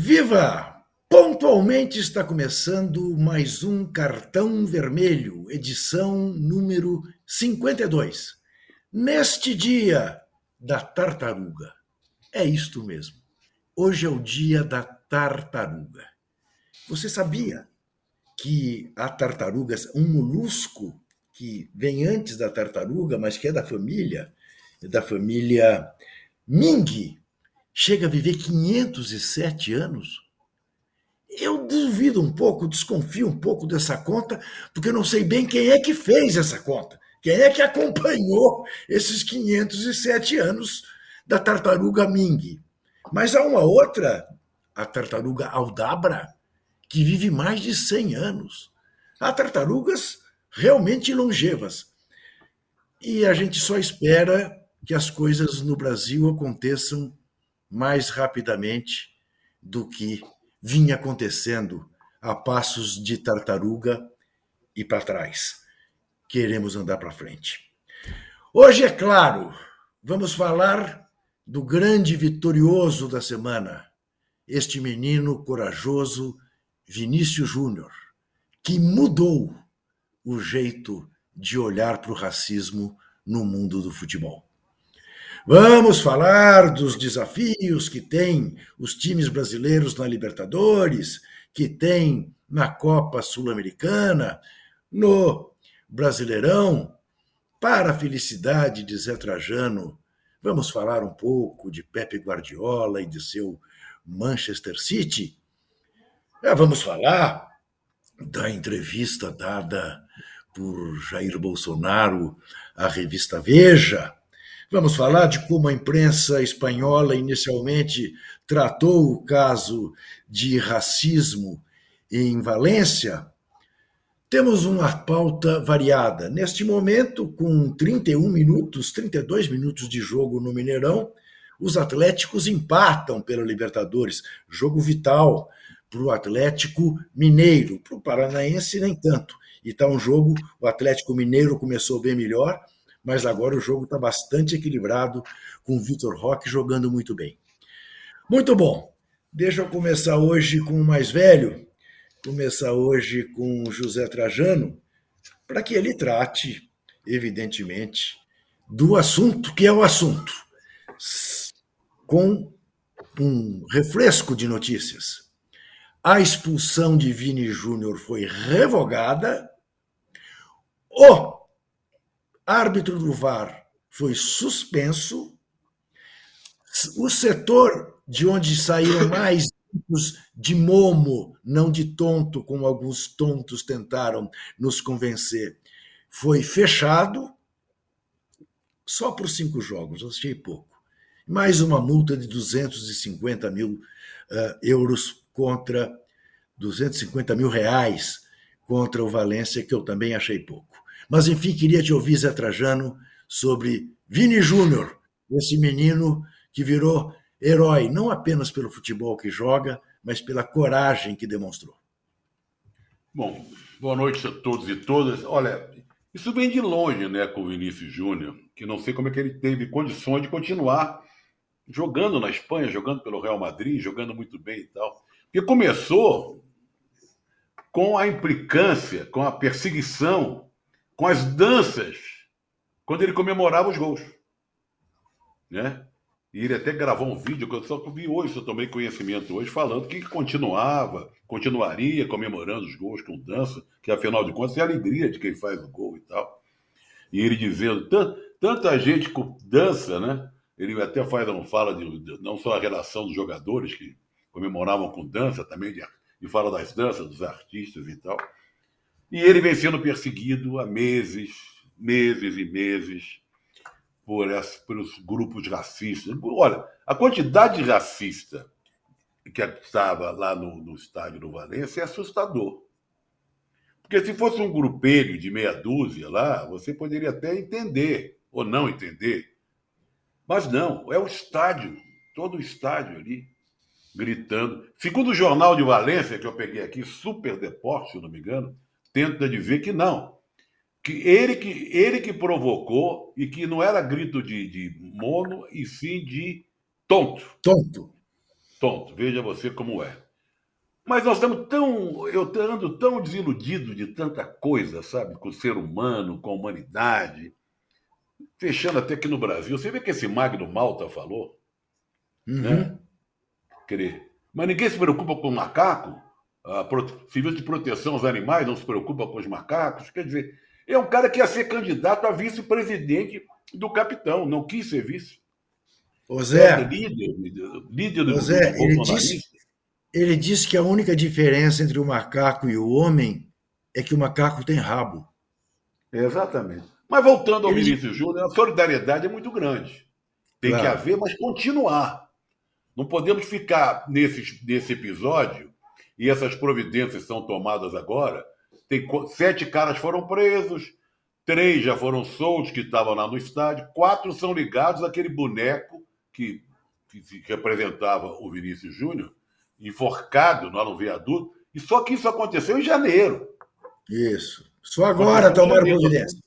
Viva! Pontualmente está começando mais um Cartão Vermelho, edição número 52. Neste dia da tartaruga. É isto mesmo. Hoje é o dia da tartaruga. Você sabia que a tartaruga, um molusco que vem antes da tartaruga, mas que é da família, é da família Ming, chega a viver 507 anos? Eu duvido um pouco, desconfio um pouco dessa conta, porque eu não sei bem quem é que fez essa conta. Quem é que acompanhou esses 507 anos da tartaruga Ming? Mas há uma outra, a tartaruga Aldabra, que vive mais de 100 anos. Há tartarugas realmente longevas. E a gente só espera que as coisas no Brasil aconteçam mais rapidamente do que vinha acontecendo a passos de tartaruga e para trás. Queremos andar para frente. Hoje, é claro, vamos falar do grande vitorioso da semana, este menino corajoso, Vinícius Júnior, que mudou o jeito de olhar para o racismo no mundo do futebol. Vamos falar dos desafios que tem os times brasileiros na Libertadores, que tem na Copa Sul-Americana, no Brasileirão. Para a felicidade de Zé Trajano, vamos falar um pouco de Pepe Guardiola e de seu Manchester City. É, vamos falar da entrevista dada por Jair Bolsonaro à revista Veja Vamos falar de como a imprensa espanhola inicialmente tratou o caso de racismo em Valência. Temos uma pauta variada. Neste momento, com 31 minutos, 32 minutos de jogo no Mineirão, os Atléticos empatam pela Libertadores. Jogo vital para o Atlético Mineiro. Para o Paranaense, nem tanto. E está um jogo, o Atlético Mineiro começou bem melhor, mas agora o jogo está bastante equilibrado, com o Vitor Roque jogando muito bem. Muito bom. Deixa eu começar hoje com o mais velho, começar hoje com o José Trajano, para que ele trate, evidentemente, do assunto que é o assunto, com um refresco de notícias. A expulsão de Vini Júnior foi revogada. O árbitro do VAR foi suspenso, o setor de onde saíram mais de momo, não de tonto, como alguns tontos tentaram nos convencer, foi fechado só por cinco jogos, achei pouco. Mais uma multa de 250 mil uh, euros contra 250 mil reais contra o Valência, que eu também achei pouco. Mas, enfim, queria te ouvir, Zé Trajano, sobre Vini Júnior, esse menino que virou herói, não apenas pelo futebol que joga, mas pela coragem que demonstrou. Bom, boa noite a todos e todas. Olha, isso vem de longe, né, com o Vinícius Júnior, que não sei como é que ele teve condições de continuar jogando na Espanha, jogando pelo Real Madrid, jogando muito bem e tal. Porque começou com a implicância, com a perseguição com as danças quando ele comemorava os gols. Né? E ele até gravou um vídeo que eu só vi hoje, só tomei conhecimento hoje, falando que continuava, continuaria comemorando os gols com dança, que afinal de contas é a alegria de quem faz o gol e tal. E ele dizendo, tanta gente com dança, né? Ele até faz, não fala de, de, não só a relação dos jogadores que comemoravam com dança, também de, e fala das danças dos artistas e tal. E ele vem sendo perseguido há meses, meses e meses por essa, pelos grupos racistas. Olha, a quantidade de racista que estava lá no, no estádio do Valência é assustador. Porque se fosse um grupelho de meia dúzia lá, você poderia até entender, ou não entender. Mas não, é o estádio, todo o estádio ali, gritando. Segundo o Jornal de Valência, que eu peguei aqui, Super Deporte, se não me engano, tenta dizer que não. Que ele que, ele que provocou e que não era grito de, de mono, e sim de tonto. Tonto. Tonto, veja você como é. Mas nós estamos tão. Eu ando tão desiludido de tanta coisa, sabe? Com o ser humano, com a humanidade. Fechando até aqui no Brasil. Você vê que esse Magno Malta falou? Uhum. Né? Querer. Mas ninguém se preocupa com o macaco. Serviço de Proteção aos Animais não se preocupa com os macacos. Quer dizer, é um cara que ia ser candidato a vice-presidente do capitão, não quis ser vice. Ô Zé, é líder, líder do Zé, ele disse, ele disse que a única diferença entre o macaco e o homem é que o macaco tem rabo. Exatamente. Mas voltando ao ele... Vinícius Júnior, a solidariedade é muito grande. Tem claro. que haver, mas continuar. Não podemos ficar nesse, nesse episódio, e essas providências são tomadas agora. Tem sete caras foram presos, três já foram soltos que estavam lá no estádio, quatro são ligados àquele boneco que, que representava o Vinícius Júnior, enforcado lá no viaduto, e só que isso aconteceu em janeiro. Isso. Só agora tomaram providência.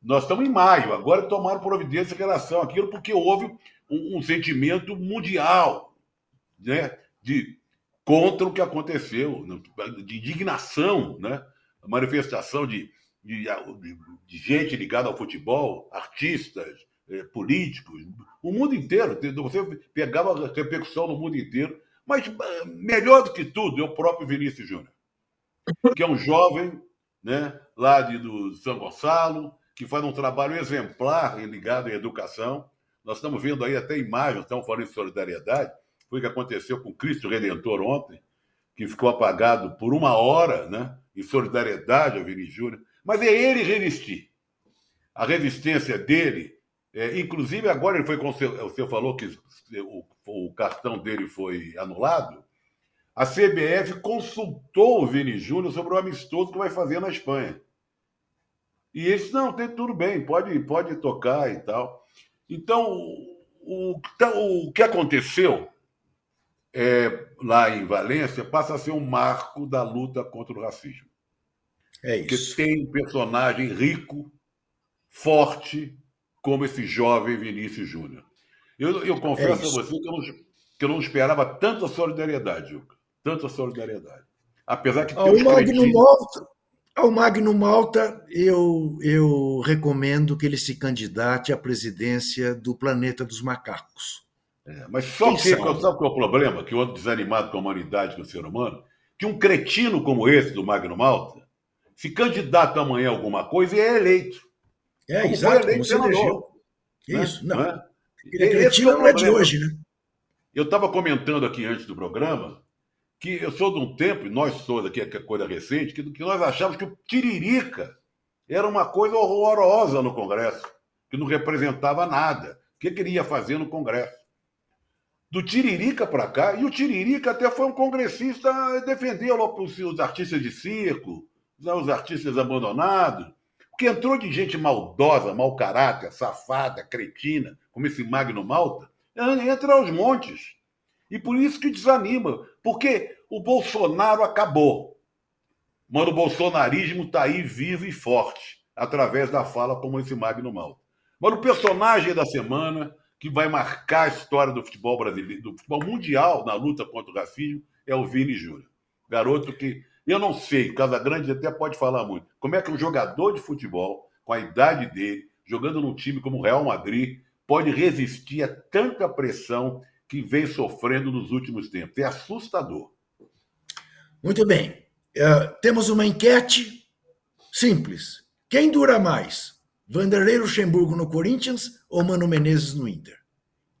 Nós estamos em maio, agora tomaram providência em relação àquilo, porque houve um, um sentimento mundial né, de contra o que aconteceu, de indignação, né? A manifestação de, de, de gente ligada ao futebol, artistas, eh, políticos, o mundo inteiro. Você pegava repercussão no mundo inteiro. Mas eh, melhor do que tudo é o próprio Vinícius Júnior, que é um jovem né, lá de, do São Gonçalo, que faz um trabalho exemplar ligado à educação. Nós estamos vendo aí até imagens, estamos falando de solidariedade. Foi o que aconteceu com Cristo Redentor ontem, que ficou apagado por uma hora, né, em solidariedade ao Vinícius Júnior. Mas é ele resistir. A resistência dele é, inclusive, agora ele foi. O senhor falou que o, o, cartão dele foi anulado. A CBF consultou o Vini Júnior sobre o amistoso que vai fazer na Espanha. E ele disse: não, tem tudo bem, pode, pode tocar e tal. Então, o, o, o que aconteceu é, lá em Valência passa a ser um marco da luta contra o racismo. É isso. Porque tem um personagem rico, forte, como esse jovem Vinícius Júnior. Eu, eu confesso é a você que eu, não, que eu não esperava tanta solidariedade, Juca. Tanta solidariedade. Apesar que ao Magno Malta, ao Magno Malta, eu, eu recomendo que ele se candidate à presidência do Planeta dos Macacos. É, mas só que, sabe qual é o problema? Que eu ando desanimado com a humanidade, com o ser humano, que um cretino como esse do Magno Malta se candidata amanhã a alguma coisa e é eleito. É, como exato, como se elegeu. Né? Isso, não. não é? Ele é não é de hoje, né? Eu estava comentando aqui antes do programa que eu sou de um tempo, e nós somos aqui, que é coisa recente, que, que nós achávamos que o Tiririca era uma coisa horrorosa no Congresso, que não representava nada. O que, que ele ia fazer no Congresso? Do Tiririca para cá, e o Tiririca até foi um congressista, defendeu os artistas de circo, os artistas abandonados, que entrou de gente maldosa, mau caráter, safada, cretina, como esse Magno Malta, entra aos montes. E por isso que desanima, porque o Bolsonaro acabou. Mas o bolsonarismo está aí vivo e forte, através da fala como esse Magno Malta. Mas o personagem da semana, que vai marcar a história do futebol brasileiro, do futebol mundial na luta contra o racismo, é o Vini Júnior. Garoto que eu não sei, Casagrande até pode falar muito. Como é que um jogador de futebol, com a idade dele, jogando num time como o Real Madrid, pode resistir a tanta pressão que vem sofrendo nos últimos tempos? É assustador. Muito bem. Uh, temos uma enquete simples. Quem dura mais? Vanderlei Luxemburgo no Corinthians ou Mano Menezes no Inter?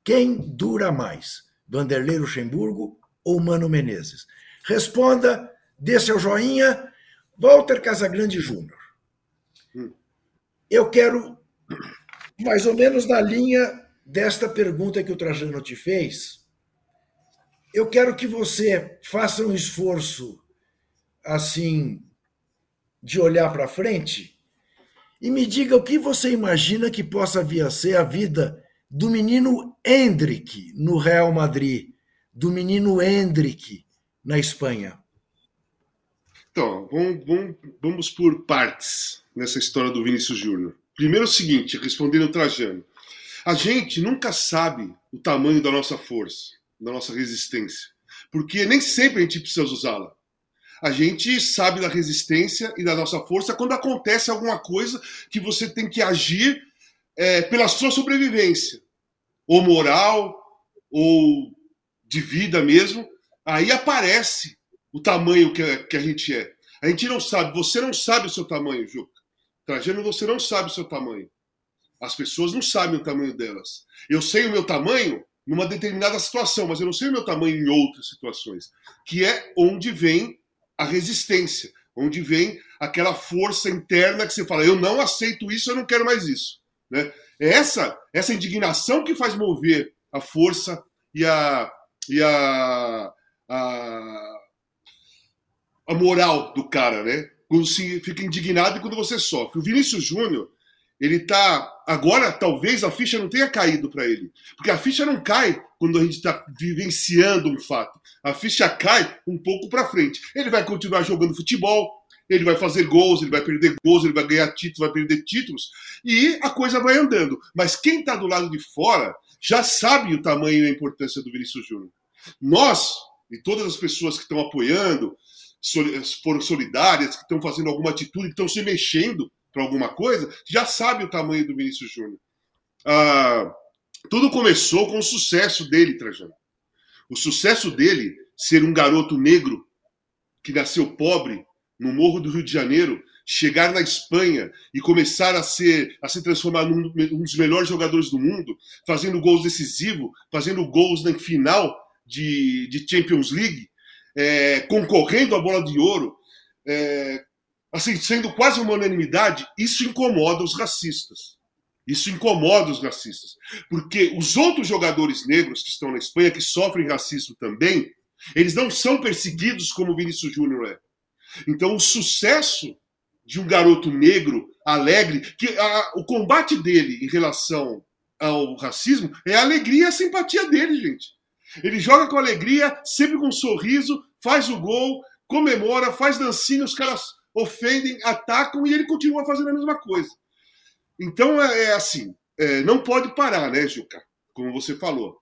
Quem dura mais? Vanderlei Luxemburgo ou Mano Menezes? Responda dê seu joinha. Walter Casagrande Júnior. Eu quero, mais ou menos na linha desta pergunta que o Trajano te fez, eu quero que você faça um esforço assim de olhar para frente e me diga o que você imagina que possa vir a ser a vida do menino Hendrick no Real Madrid, do menino Hendrick na Espanha. Então, vamos, vamos, vamos por partes nessa história do Vinícius Júnior. Primeiro o seguinte, respondendo o Trajano. A gente nunca sabe o tamanho da nossa força, da nossa resistência. Porque nem sempre a gente precisa usá-la. A gente sabe da resistência e da nossa força quando acontece alguma coisa que você tem que agir é, pela sua sobrevivência, ou moral, ou de vida mesmo. Aí aparece o tamanho que, que a gente é. A gente não sabe, você não sabe o seu tamanho, Juca. Trajano, você não sabe o seu tamanho. As pessoas não sabem o tamanho delas. Eu sei o meu tamanho numa determinada situação, mas eu não sei o meu tamanho em outras situações, que é onde vem a resistência, onde vem aquela força interna que você fala, eu não aceito isso, eu não quero mais isso. Né? É essa, essa indignação que faz mover a força e a, e a, a, a moral do cara, né? Quando se fica indignado e quando você sofre. O Vinícius Júnior, ele tá. Agora, talvez a ficha não tenha caído para ele. Porque a ficha não cai quando a gente está vivenciando um fato. A ficha cai um pouco para frente. Ele vai continuar jogando futebol, ele vai fazer gols, ele vai perder gols, ele vai ganhar títulos, vai perder títulos, e a coisa vai andando. Mas quem está do lado de fora já sabe o tamanho e a importância do Vinícius Júnior. Nós, e todas as pessoas que estão apoiando, foram solidárias, que estão fazendo alguma atitude, que estão se mexendo para alguma coisa, já sabe o tamanho do Vinícius Júnior. Ah, tudo começou com o sucesso dele, Trajano. O sucesso dele ser um garoto negro que nasceu pobre no Morro do Rio de Janeiro, chegar na Espanha e começar a ser a se transformar num um dos melhores jogadores do mundo, fazendo gols decisivos, fazendo gols na final de, de Champions League, é, concorrendo à bola de ouro, é, assim, sendo quase uma unanimidade, isso incomoda os racistas. Isso incomoda os racistas. Porque os outros jogadores negros que estão na Espanha, que sofrem racismo também, eles não são perseguidos como o Vinícius Júnior é. Então, o sucesso de um garoto negro, alegre, que a, o combate dele em relação ao racismo é a alegria e a simpatia dele, gente. Ele joga com alegria, sempre com um sorriso, faz o gol, comemora, faz dancinha, os caras ofendem, atacam e ele continua fazendo a mesma coisa. Então é, é assim, é, não pode parar, né, Juca? Como você falou.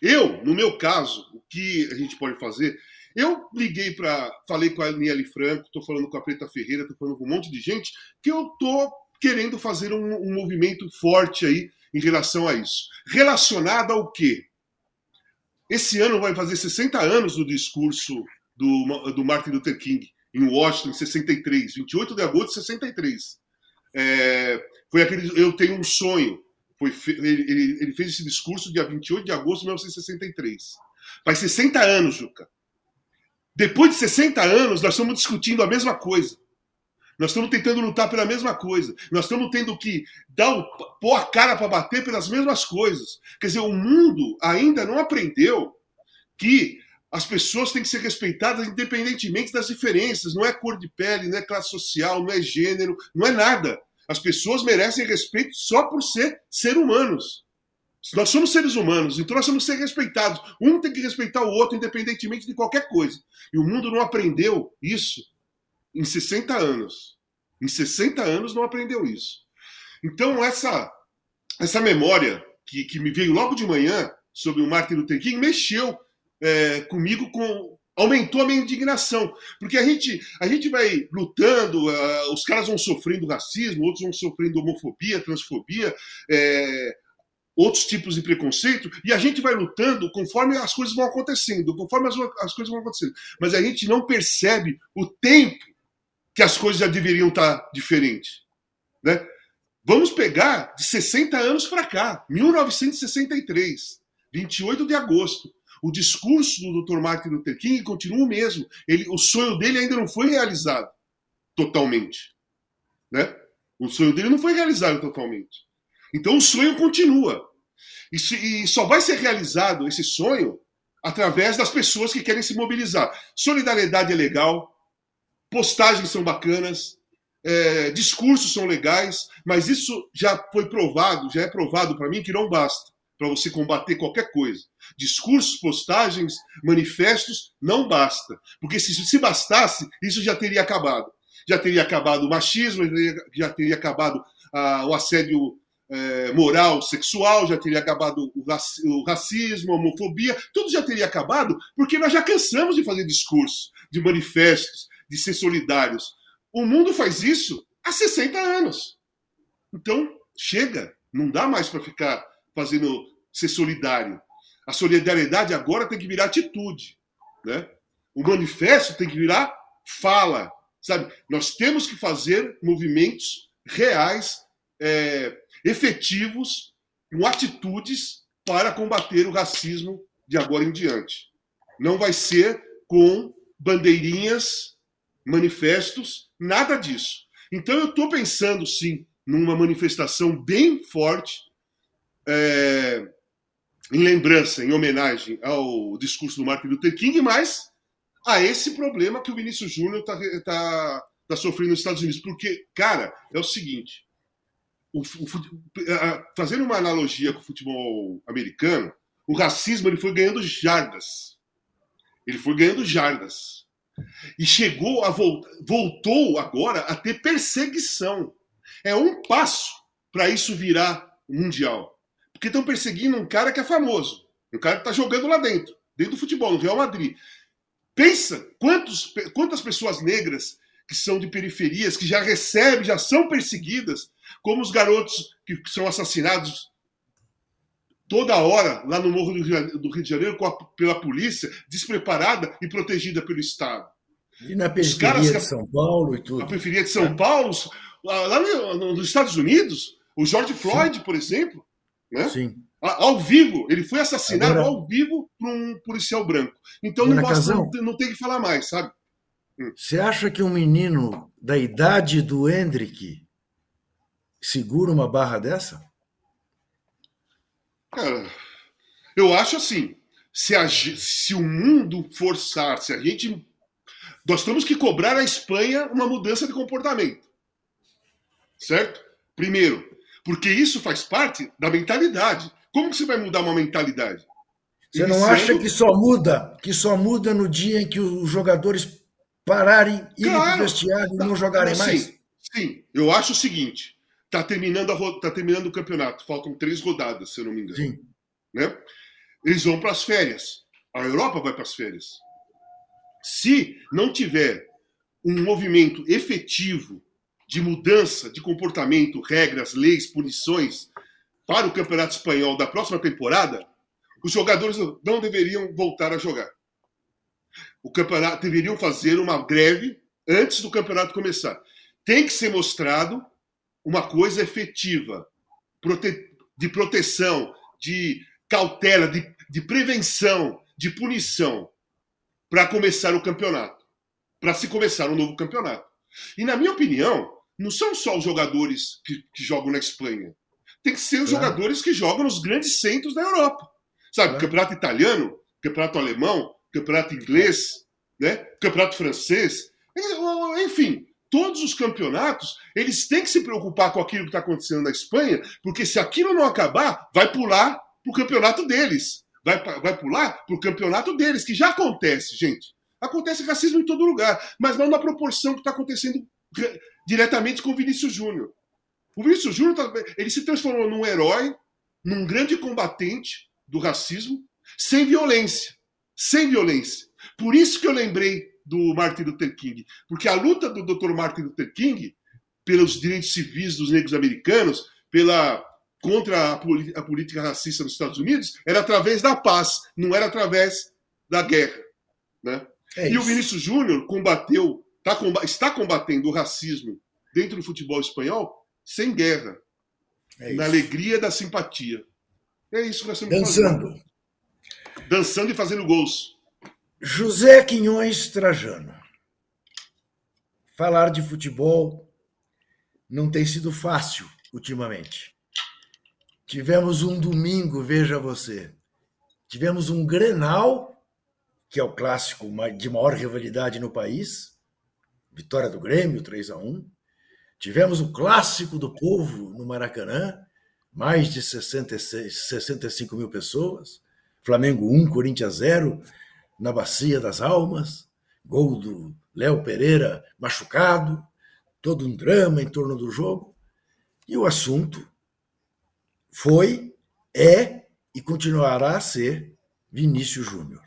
Eu, no meu caso, o que a gente pode fazer eu liguei para. Falei com a Niele Franco, estou falando com a Preta Ferreira, estou falando com um monte de gente, que eu estou querendo fazer um, um, movimento forte aí em relação a isso. Relacionado ao quê? Esse ano vai fazer 60 anos do discurso do, do Martin Luther King em Washington, em 63, 28 de agosto de 63. É, foi aquele Eu Tenho um Sonho. Foi, ele, ele, ele fez esse discurso dia 28 de agosto de 1963. Faz 60 anos, Juca. Depois de 60 anos, nós estamos discutindo a mesma coisa. Nós estamos tentando lutar pela mesma coisa. Nós estamos tendo que dar o, pôr a cara para bater pelas mesmas coisas. Quer dizer, o mundo ainda não aprendeu que as pessoas têm que ser respeitadas independentemente das diferenças. Não é cor de pele, não é classe social, não é gênero, não é nada. As pessoas merecem respeito só por ser ser humanos. Nós somos seres humanos, então nós somos ser respeitados. Um tem que respeitar o outro, independentemente de qualquer coisa. E o mundo não aprendeu isso em 60 anos. Em 60 anos não aprendeu isso. Então, essa, essa memória que, que me veio logo de manhã sobre o Martin Luther King mexeu é, comigo com. Aumentou a minha indignação. Porque a gente, a gente vai lutando, uh, os caras vão sofrendo racismo, outros vão sofrendo homofobia, transfobia, é, outros tipos de preconceito, e a gente vai lutando conforme as coisas vão acontecendo, conforme as, as coisas vão acontecendo. Mas a gente não percebe o tempo que as coisas já deveriam estar diferentes. Né? Vamos pegar de 60 anos para cá, 1963, 28 de agosto. O discurso do Dr. Martin Luther King continua o mesmo. Ele, o sonho dele ainda não foi realizado totalmente. Né? O sonho dele não foi realizado totalmente. Então o sonho continua. E, se, e só vai ser realizado esse sonho através das pessoas que querem se mobilizar. Solidariedade é legal, postagens são bacanas, é, discursos são legais, mas isso já foi provado, já é provado para mim que não basta para você combater qualquer coisa. Discursos, postagens, manifestos não basta, porque se, se bastasse isso já teria acabado. Já teria acabado o machismo, já teria acabado ah, o assédio é, moral sexual, já teria acabado o, racismo, a homofobia, tudo já teria acabado, porque nós já cansamos de fazer discursos, de manifestos, de ser solidários. O mundo faz isso há 60 anos. Então, chega, não dá mais para ficar fazendo ser solidário. A solidariedade agora tem que virar atitude, né? O manifesto tem que virar fala, sabe? Nós temos que fazer movimentos reais, é, efetivos, com atitudes para combater o racismo de agora em diante. Não vai ser com bandeirinhas, manifestos, nada disso. Então eu estou pensando sim numa manifestação bem forte, é, em lembrança, em homenagem ao discurso do Martin Luther King, mas a esse problema que o Vinícius Júnior está tá, tá sofrendo nos Estados Unidos. Porque, cara, é o seguinte: o, o, fazendo uma analogia com o futebol americano, o racismo ele foi ganhando jardas. Ele foi ganhando jardas. E chegou a voltar, voltou agora a ter perseguição. É um passo para isso virar mundial. Porque estão perseguindo um cara que é famoso, um cara que está jogando lá dentro, dentro do futebol, no Real Madrid. Pensa quantos, quantas pessoas negras que são de periferias, que já recebem, já são perseguidas, como os garotos que são assassinados toda hora lá no Morro do Rio, de Janeiro a, pela polícia, despreparada e protegida pelo Estado. E na periferia de São Paulo e tudo. Na periferia de São. Paulo, lá nos Estados Unidos, o George Floyd, Sim. por exemplo, né? Sim. Ao vivo, ele foi assassinado Agora... ao vivo por um policial branco. Então não, basta, não, não tem que falar mais, sabe? Hum. Você acha que um menino da idade do Hendrick segura uma barra dessa? Cara, eu acho assim. Se, a, se o mundo forçar, se a gente. Nós temos que cobrar a Espanha uma mudança de comportamento. Certo? Primeiro, porque isso faz parte da mentalidade. Como que você vai mudar uma mentalidade? Você não acha que só muda, que só muda no dia em que os jogadores pararem, irem claro, para o vestiário e não jogarem sim, mais? Sim, eu acho o seguinte: Está terminando, a, tá terminando o campeonato. Faltam três rodadas, se eu não me engano. Sim. Né? Eles vão para as férias. A Europa vai para as férias. Se não tiver um movimento efetivo de mudança de comportamento, regras, leis, punições para o Campeonato Espanhol da próxima temporada, os jogadores não deveriam voltar a jogar. O campeonato deveriam fazer uma greve antes do campeonato começar. Tem que ser mostrado uma coisa efetiva, prote... de proteção, de cautela, de, de prevenção, de punição, para começar o campeonato, para se começar um novo campeonato. E, na minha opinião, não são só os jogadores que, que jogam na Espanha. Tem que ser os claro. jogadores que jogam nos grandes centros da Europa. Sabe, claro. campeonato italiano, campeonato alemão, campeonato inglês, né? campeonato francês. Enfim, todos os campeonatos, eles têm que se preocupar com aquilo que está acontecendo na Espanha, porque se aquilo não acabar, vai pular para o campeonato deles. Vai, vai pular para o campeonato deles, que já acontece, gente. Acontece racismo em todo lugar, mas não na proporção que está acontecendo diretamente com o Vinícius Júnior. O Vinícius Júnior tá, ele se transformou num herói, num grande combatente do racismo, sem violência. Sem violência. Por isso que eu lembrei do Martin Luther King. Porque a luta do Dr. Martin Luther King pelos direitos civis dos negros americanos, pela contra a, a, política racista nos Estados Unidos, era através da paz, não era através da guerra. Né? É e o Vinícius Júnior combateu, tá, está combatendo o racismo dentro do futebol espanhol sem guerra, é na alegria da simpatia. É isso que nós estamos Dançando. fazendo. Dançando e fazendo gols. José Quinhões Trajano. Falar de futebol não tem sido fácil ultimamente. Tivemos um domingo, veja você. Tivemos um Grenal, que é o clássico de maior rivalidade no país. Vitória do Grêmio, 3 a 1 Tivemos o clássico do povo no Maracanã, mais de 66, 65 mil pessoas. Flamengo 1, Corinthians 0 na Bacia das Almas, gol do Léo Pereira machucado, todo um drama em torno do jogo. E o assunto foi, é e continuará a ser Vinícius Júnior.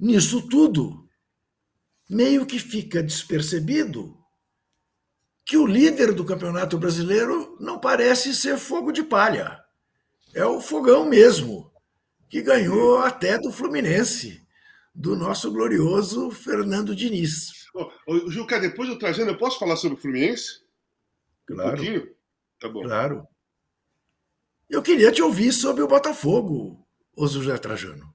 Nisso tudo, meio que fica despercebido que o líder do Campeonato Brasileiro não parece ser fogo de palha. É o fogão mesmo, que ganhou até do Fluminense, do nosso glorioso Fernando Diniz. Oh, oh, Juca, depois do trazendo, eu posso falar sobre o Fluminense? Claro. Um pouquinho? Tá bom. Claro. Eu queria te ouvir sobre o Botafogo, ô José Trajano.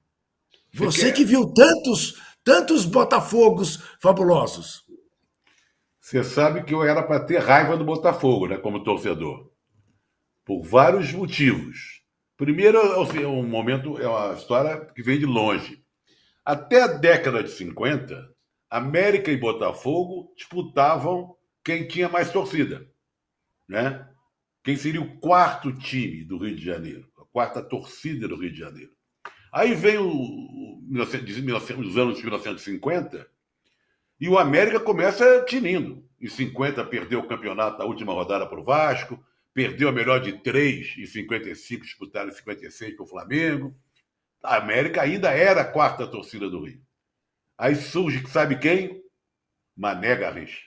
Você que viu tantos, tantos Botafogos fabulosos. Você sabe que eu era para ter raiva do Botafogo, né, como torcedor. Por vários motivos. Primeiro, é um momento, é uma história que vem de longe. Até a década de 50, América e Botafogo disputavam quem tinha mais torcida, né? quem seria o quarto time do Rio de Janeiro, a quarta torcida do Rio de Janeiro. Aí vem o, os anos de 1950 e o América começa tinindo. Em 50 perdeu o campeonato na última rodada para o Vasco, perdeu a melhor de três em 55, disputaram em 56 para o Flamengo. A América ainda era a quarta torcida do Rio. Aí surge, sabe quem? Mané Garrincha.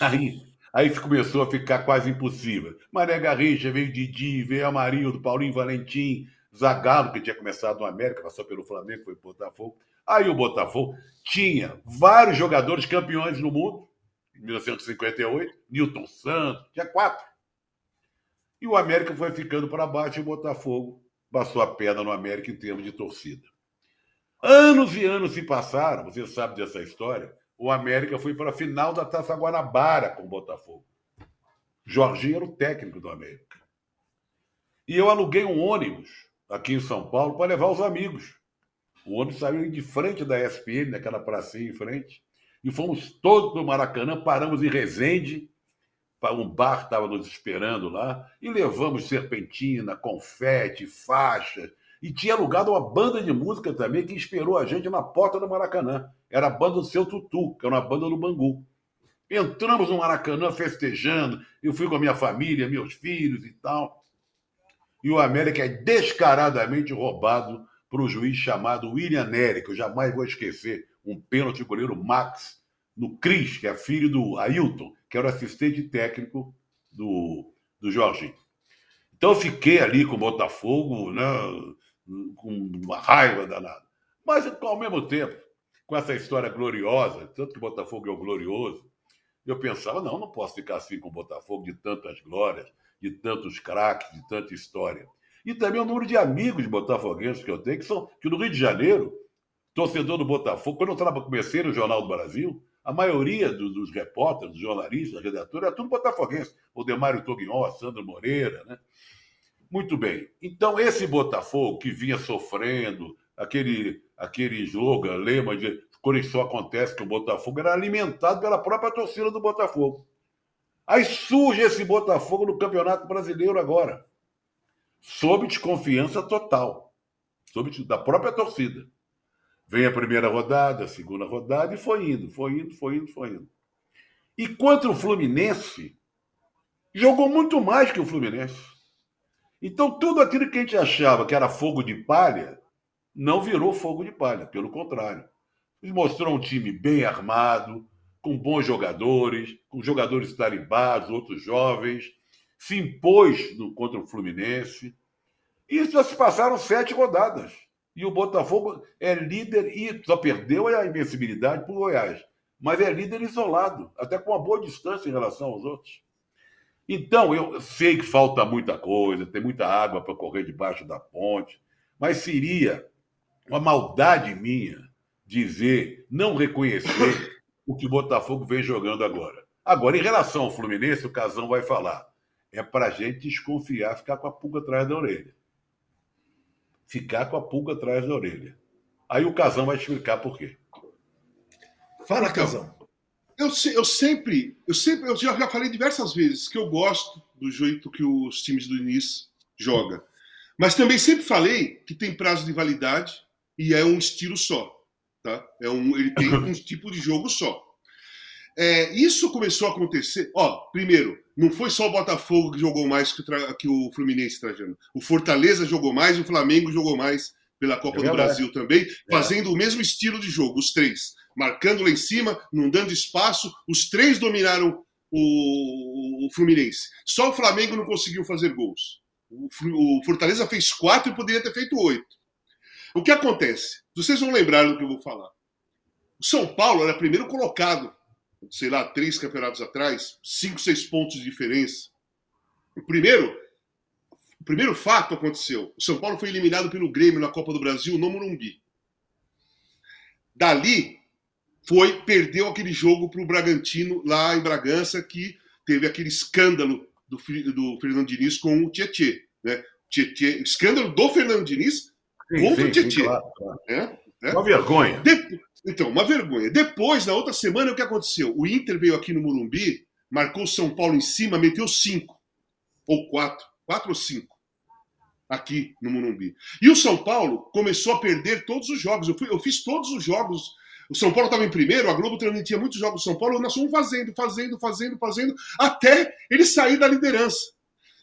Aí Aí começou a ficar quase impossível. Mané Garrincha, veio Didi, veio Amarildo, Paulinho Valentim, Zagallo, que tinha começado no América, passou pelo Flamengo, foi pro Botafogo. Aí o Botafogo tinha vários jogadores campeões no mundo, em 1958, Newton Santos, tinha quatro. E o América foi ficando para baixo e o Botafogo passou a perna no América em termos de torcida. Anos e anos se passaram, você sabe dessa história o América foi para a final da Taça Guanabara com o Botafogo. Jorginho era o técnico do América. E eu aluguei um ônibus aqui em São Paulo para levar os amigos. O ônibus saiu de frente da SPM, naquela pracinha em frente. E fomos todos para o Maracanã, paramos em Resende, um bar estava nos esperando lá, e levamos serpentina, confete, faixa, e tinha alugado uma banda de música também que esperou a gente na porta do Maracanã. Era a banda do seu Tutu, que era uma banda do Bangu. Entramos no Maracanã festejando. Eu fui com a minha família, meus filhos e tal. E o América é descaradamente roubado por um juiz chamado William Nery, que eu jamais vou esquecer. Um pênalti goleiro Max no Cris, que é filho do Ailton, que era o assistente técnico do, do Jorginho. Então eu fiquei ali com o Botafogo, né, com uma raiva danada. Mas, ao mesmo tempo, com essa história gloriosa, tanto que o Botafogo é o glorioso, eu pensava, não, não posso ficar assim com o Botafogo, de tantas glórias, de tantos craques, de tanta história. E também o número de amigos botafoguenses que eu tenho, que são que no Rio de Janeiro, torcedor do Botafogo, quando eu comecei no Jornal do Brasil, a maioria do, dos repórteres, dos jornalistas, redatores, era tudo botafoguense. O Demário Toguinho, Sandro Moreira, né? Muito bem. Então, esse Botafogo que vinha sofrendo, aquele, aquele slogan, lema de quando isso acontece que o Botafogo era alimentado pela própria torcida do Botafogo. Aí surge esse Botafogo no Campeonato Brasileiro agora, sob desconfiança total, sob da própria torcida. Vem a primeira rodada, a segunda rodada e foi indo, foi indo, foi indo, foi indo. E contra o Fluminense, jogou muito mais que o Fluminense. Então, tudo aquilo que a gente achava que era fogo de palha, não virou fogo de palha, pelo contrário. Ele mostrou um time bem armado, com bons jogadores, com jogadores tarimbados, outros jovens, se impôs no, contra o Fluminense. E já se passaram sete rodadas. E o Botafogo é líder e só perdeu a invencibilidade para o Goiás. Mas é líder isolado, até com uma boa distância em relação aos outros. Então, eu sei que falta muita coisa, tem muita água para correr debaixo da ponte, mas seria uma maldade minha dizer, não reconhecer o que o Botafogo vem jogando agora. Agora, em relação ao Fluminense, o Casão vai falar. É para a gente desconfiar, ficar com a pulga atrás da orelha. Ficar com a pulga atrás da orelha. Aí o Casão vai explicar por quê. Fala, Casão. Eu, eu sempre, eu sempre, eu já, falei diversas vezes que eu gosto do jeito que os times do Início jogam. Mas também sempre falei que tem prazo de validade e é um estilo só. Tá? É um, ele tem um tipo de jogo só. é, isso começou a acontecer. Ó, primeiro, não foi só o Botafogo que jogou mais que, que o Fluminense, Trajano. O Fortaleza jogou mais e o Flamengo jogou mais pela Copa é do Brasil também, é. fazendo é. o mesmo estilo de jogo, os três. Marcando lá em cima, não dando espaço, os três dominaram o, o Fluminense. Só o Flamengo não conseguiu fazer gols. O, o Fortaleza fez quatro e poderia ter feito oito. O que acontece? Vocês vão lembrar do que eu vou falar. O São Paulo era primeiro colocado sei lá, três campeonatos atrás, cinco, seis pontos de diferença. O primeiro, o primeiro fato aconteceu. O São Paulo foi eliminado pelo Grêmio na Copa do Brasil no Morumbi. Dali foi perdeu aquele jogo para o Bragantino lá em Bragança que teve aquele escândalo do, do Fernando Diniz com o Tietê, né? Tietê, escândalo do Fernando Diniz contra sim, o Tietê. Claro, claro. É, é? Uma vergonha. De, então, uma vergonha. Depois, na outra semana, o que aconteceu? O Inter veio aqui no Morumbi, marcou São Paulo em cima, meteu cinco. Ou quatro. Quatro ou cinco. Aqui no Morumbi. E o São Paulo começou a perder todos os jogos. Eu, fui, eu fiz todos os jogos. O São Paulo estava em primeiro, a Globo transmitia muitos jogos do São Paulo, nós fomos fazendo, fazendo, fazendo, fazendo, até ele sair da liderança.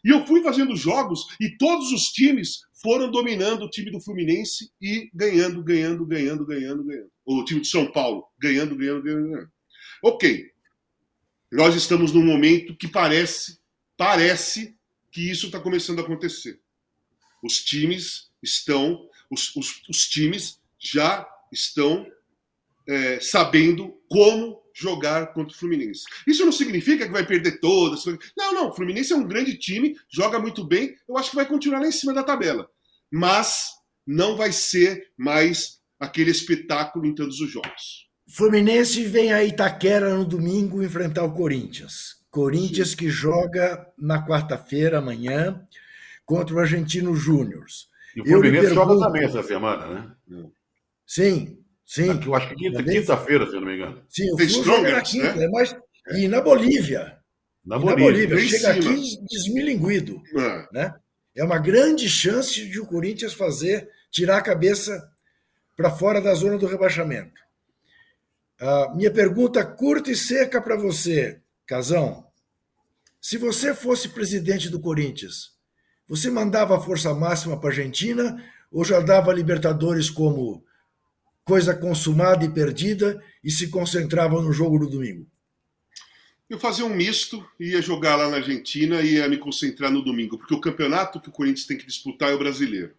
E eu fui fazendo jogos e todos os times foram dominando o time do Fluminense e ganhando, ganhando, ganhando, ganhando, ganhando. O time de São Paulo ganhando, ganhando, ganhando, ganhando. Ok. Nós estamos num momento que parece, parece que isso está começando a acontecer. Os times estão, os, os, os times já estão é, sabendo como jogar contra o Fluminense. Isso não significa que vai perder todas. Não, não. O Fluminense é um grande time, joga muito bem. Eu acho que vai continuar lá em cima da tabela. Mas não vai ser mais aquele espetáculo em todos os jogos. Fluminense vem a Itaquera no domingo enfrentar o Corinthians. Corinthians Sim. que joga na quarta-feira, amanhã, contra o Argentino Júnior. E o Fluminense pergunto... joga também essa semana, né? Sim, Sim. Aqui, eu acho que quinta, quinta-feira, se eu não me engano. Sim, o joga na quinta, né? mas, e na Bolívia. Na Bolívia. Na Bolívia. Chega cima. aqui desmilinguido. É. Né? é uma grande chance de o Corinthians fazer, tirar a cabeça para fora da zona do rebaixamento. Uh, minha pergunta curta e seca para você, Casão. Se você fosse presidente do Corinthians, você mandava a força máxima para a Argentina ou já dava Libertadores como coisa consumada e perdida e se concentrava no jogo do domingo? Eu fazia um misto, ia jogar lá na Argentina e ia me concentrar no domingo, porque o campeonato que o Corinthians tem que disputar é o brasileiro.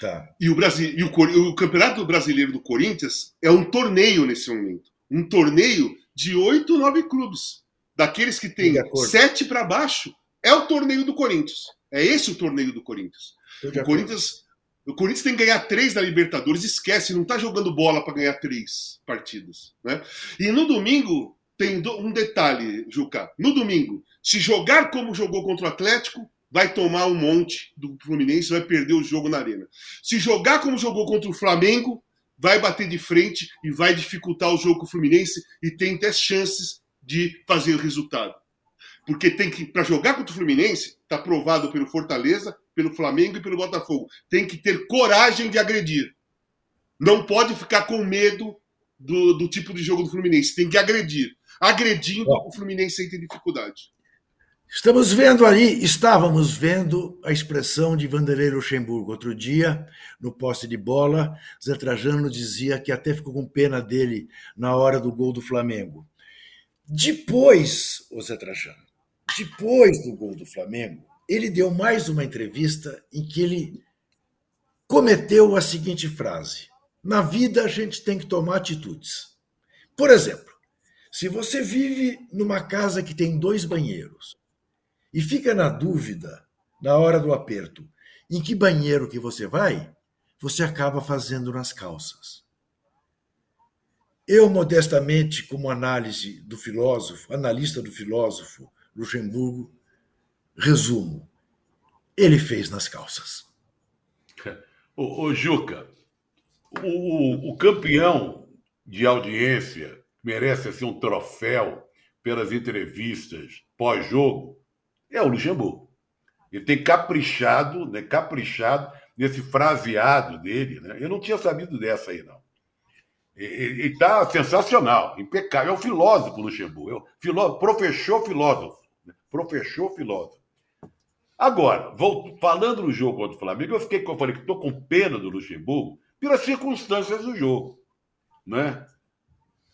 Tá. E, o, Brasil, e o, o campeonato brasileiro do Corinthians é um torneio nesse momento. Um torneio de oito, nove clubes. Daqueles que tem sete para baixo, é o torneio do Corinthians. É esse o torneio do Corinthians. O Corinthians o Corinthians tem que ganhar três da Libertadores, esquece, não está jogando bola para ganhar três partidas. Né? E no domingo tem um detalhe, Juca. No domingo, se jogar como jogou contra o Atlético, vai tomar um monte do Fluminense, vai perder o jogo na arena. Se jogar como jogou contra o Flamengo, vai bater de frente e vai dificultar o jogo com o Fluminense e tem até chances de fazer o resultado. Porque tem que para jogar contra o Fluminense, está provado pelo Fortaleza, pelo Flamengo e pelo Botafogo. Tem que ter coragem de agredir. Não pode ficar com medo do, do tipo de jogo do Fluminense. Tem que agredir. Agredindo, Bom, o Fluminense tem dificuldade. Estamos vendo ali, estávamos vendo a expressão de Vanderlei Luxemburgo. Outro dia, no poste de bola, Zé Trajano dizia que até ficou com pena dele na hora do gol do Flamengo. Depois, o Zé Trajano, depois do gol do Flamengo, ele deu mais uma entrevista em que ele cometeu a seguinte frase: Na vida a gente tem que tomar atitudes. Por exemplo, se você vive numa casa que tem dois banheiros e fica na dúvida, na hora do aperto, em que banheiro que você vai, você acaba fazendo nas calças. Eu, modestamente, como análise do filósofo, analista do filósofo Luxemburgo, resumo: ele fez nas calças. Ô, Juca, o, o campeão de audiência merece assim, um troféu pelas entrevistas pós-jogo é o Luxemburgo. Ele tem caprichado, né, caprichado nesse fraseado dele. Né? Eu não tinha sabido dessa aí, não. Ele está sensacional, impecável. É um filósofo, Luxemburgo. É um filósofo, professor filósofo. Né? Professor filósofo. Agora, volto, falando no jogo contra o Flamengo, eu fiquei eu falei que estou com pena do Luxemburgo pelas circunstâncias do jogo. Né?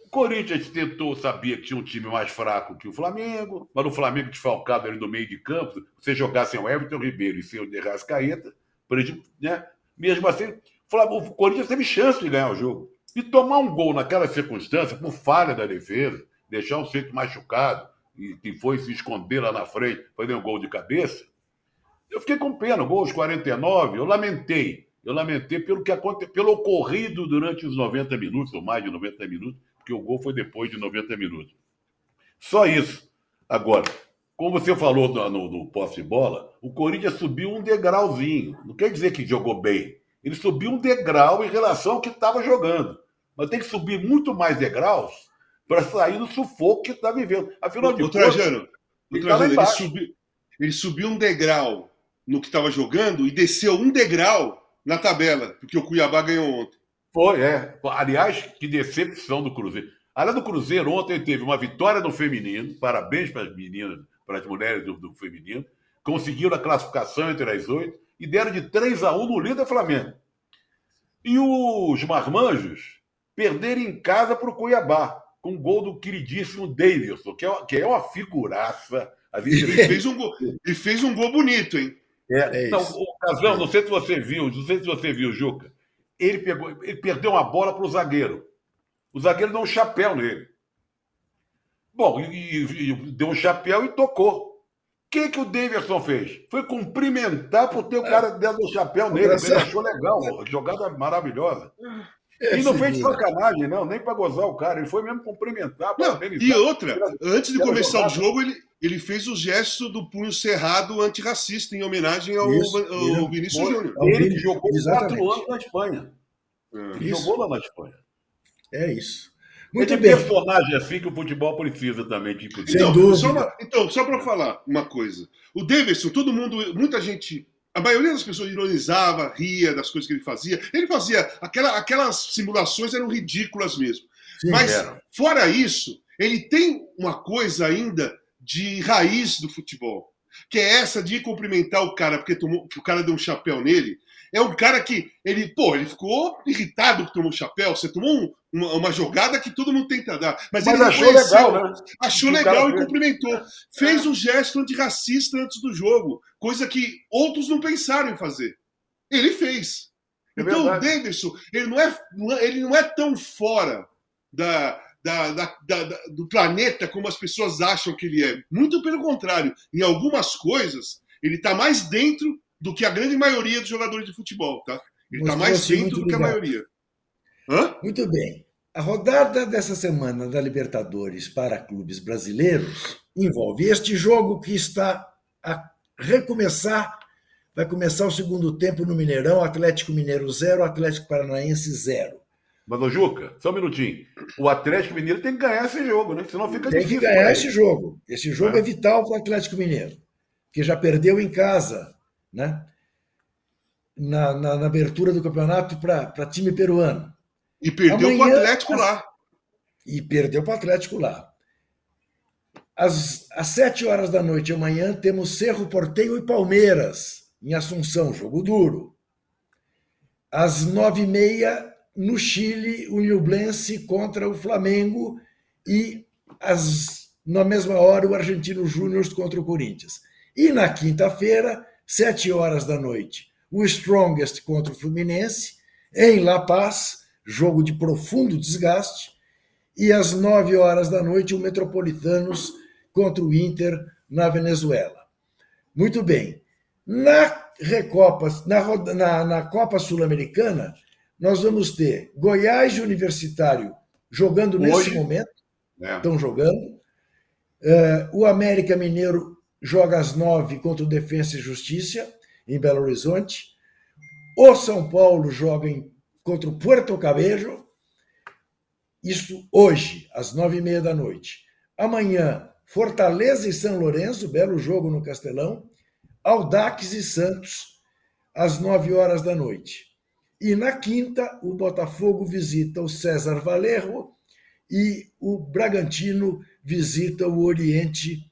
O Corinthians tentou, sabia que tinha um time mais fraco que o Flamengo, mas o Flamengo desfalcado ali no meio de campo, você jogasse sem o Everton Ribeiro e sem o Derrascaeta, né? mesmo assim, o Corinthians teve chance de ganhar o jogo. E tomar um gol naquela circunstância, por falha da defesa, deixar o centro machucado, e que foi se esconder lá na frente, fazer um gol de cabeça, eu fiquei com pena. Gol aos 49, eu lamentei. Eu lamentei pelo que aconteceu, pelo ocorrido durante os 90 minutos, ou mais de 90 minutos, porque o gol foi depois de 90 minutos. Só isso. Agora, como você falou no, no, no posse de bola, o Corinthians subiu um degrauzinho. Não quer dizer que jogou bem. Ele subiu um degrau em relação ao que estava jogando mas tem que subir muito mais degraus para sair do sufoco que está vivendo. Afinal de contas. Trajano, ele, tá ele, subiu, ele subiu um degrau no que estava jogando e desceu um degrau na tabela, porque o Cuiabá ganhou ontem. Foi, é. Aliás, que decepção do Cruzeiro. Além do Cruzeiro, ontem teve uma vitória no feminino, parabéns para as meninas, para as mulheres do, do feminino, conseguiram a classificação entre as oito e deram de 3 a 1 no líder Flamengo. E os marmanjos perder em casa para o Cuiabá, com o gol do queridíssimo Davidson, que é, que é uma figuraça. Ele fez, um gol, fez um gol bonito, hein? É, é não, o Casão, não sei se você viu, não sei se você viu, Juca. Ele, pegou, ele perdeu uma bola para o zagueiro. O zagueiro deu um chapéu nele. Bom, e, e, deu um chapéu e tocou. O que, que o Davidson fez? Foi cumprimentar por ter o cara dando um chapéu nele. Ele achou legal, jogada maravilhosa. É, e não fez de sacanagem, não, nem para gozar o cara. Ele foi mesmo cumprimentar. Não, e outra, antes de começar o jogo, ele, ele fez o gesto do punho cerrado antirracista em homenagem ao, Isso, ao Vinícius Júnior. Ele que jogou exatamente. quatro anos na Espanha. É. Jogou lá na Espanha. É isso. Muito é bem. personagem assim que o futebol precisa também. Tipo, então, só então, só para falar uma coisa. O Davidson, todo mundo, muita gente a maioria das pessoas ironizava, ria das coisas que ele fazia. Ele fazia. Aquela, aquelas simulações eram ridículas mesmo. Sim, Mas, era. fora isso, ele tem uma coisa ainda de raiz do futebol, que é essa de cumprimentar o cara porque tomou, o cara deu um chapéu nele é um cara que ele, pô, ele ficou irritado que tomou um chapéu. Você tomou um, uma, uma, jogada que todo mundo tenta dar. Mas, mas ele achou legal, né? Achou legal e cumprimentou. Fez um gesto antirracista antes do jogo, coisa que outros não pensaram em fazer. Ele fez. É então verdade. o Davidson, ele não, é, ele não é tão fora da, da, da, da, do planeta como as pessoas acham que ele é. Muito pelo contrário. Em algumas coisas, ele está mais dentro do que a grande maioria dos jogadores de futebol, tá? Ele está mais dentro do que a maioria. Hã? Muito bem. A rodada dessa semana da Libertadores para clubes brasileiros envolve este jogo que está a recomeçar. Vai começar o segundo tempo no Mineirão, Atlético Mineiro 0, Atlético Paranaense 0. Mas, ô Juca, só um minutinho. O Atlético Mineiro tem que ganhar esse jogo, né? Senão fica tem difícil. Tem que ganhar esse jogo. Esse jogo é, é vital para o Atlético Mineiro, que já perdeu em casa né? na, na, na abertura do campeonato para time peruano. E perdeu para o Atlético lá. E perdeu para o Atlético lá. Às, às sete horas da noite amanhã temos Cerro Porteio e Palmeiras, em Assunção, jogo duro. Às nove e meia, no Chile, o Nublense contra o Flamengo e às, na mesma hora o Argentino Júnior contra o Corinthians. E na quinta-feira, sete horas da noite, o Strongest contra o Fluminense, em La Paz, jogo de profundo desgaste, e às nove horas da noite, o Metropolitanos contra o Inter na Venezuela. Muito bem. Na Recopa, na, na, na Copa Sul-Americana, nós vamos ter Goiás Universitário jogando Hoje, nesse momento, é. estão jogando. Uh, o América Mineiro joga às nove contra o Defensa e Justiça, em Belo Horizonte. O São Paulo joga em, contra o Puerto Cabello. Isso hoje, às nove e meia da noite. Amanhã, Fortaleza e São Lourenço, belo jogo no Castelão. Aldax e Santos, às nove horas da noite. E na quinta, o Botafogo visita o César Valerro e o Bragantino visita o Oriente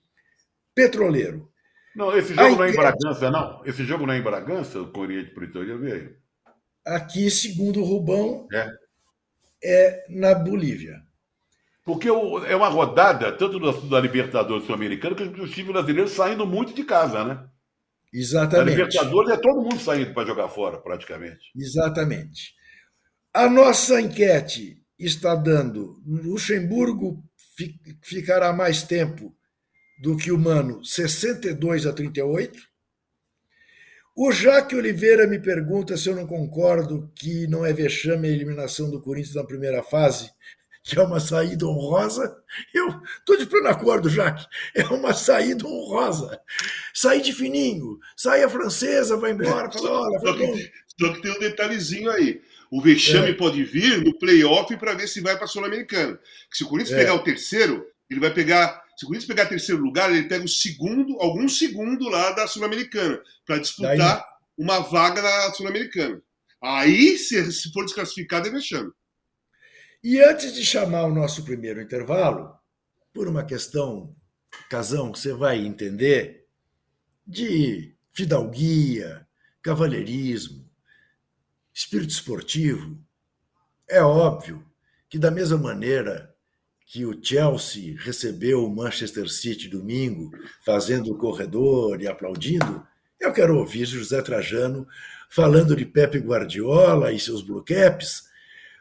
Petroleiro. Não, esse jogo não é em Bragança, não. Esse jogo não é em Bragança, o Oriente Petroleiro veio. Aqui, segundo o Rubão, é, é na Bolívia. Porque é uma rodada, tanto da Libertadores Sul-Americana, que os times brasileiros saindo muito de casa, né? Exatamente. A Libertadores é todo mundo saindo para jogar fora, praticamente. Exatamente. A nossa enquete está dando Luxemburgo ficará mais tempo do que o Mano, 62 a 38. O Jaque Oliveira me pergunta se eu não concordo que não é vexame a eliminação do Corinthians na primeira fase, que é uma saída honrosa. Eu estou de pleno acordo, Jaque. É uma saída honrosa. Sai de fininho, sai a francesa, vai embora, fala, olha, só, que, só que tem um detalhezinho aí. O vexame é. pode vir no playoff para ver se vai para a Sul-Americana. Se o Corinthians é. pegar o terceiro, ele vai pegar. Se o Corinthians pegar terceiro lugar, ele pega o segundo, algum segundo lá da Sul-Americana, para disputar Daí... uma vaga na Sul-Americana. Aí, se, se for desclassificado, é vexame. E antes de chamar o nosso primeiro intervalo, por uma questão, Casão, que você vai entender, de fidalguia, cavalheirismo, espírito esportivo, é óbvio que, da mesma maneira que o Chelsea recebeu o Manchester City domingo, fazendo o corredor e aplaudindo, eu quero ouvir José Trajano falando de Pepe Guardiola e seus blue caps.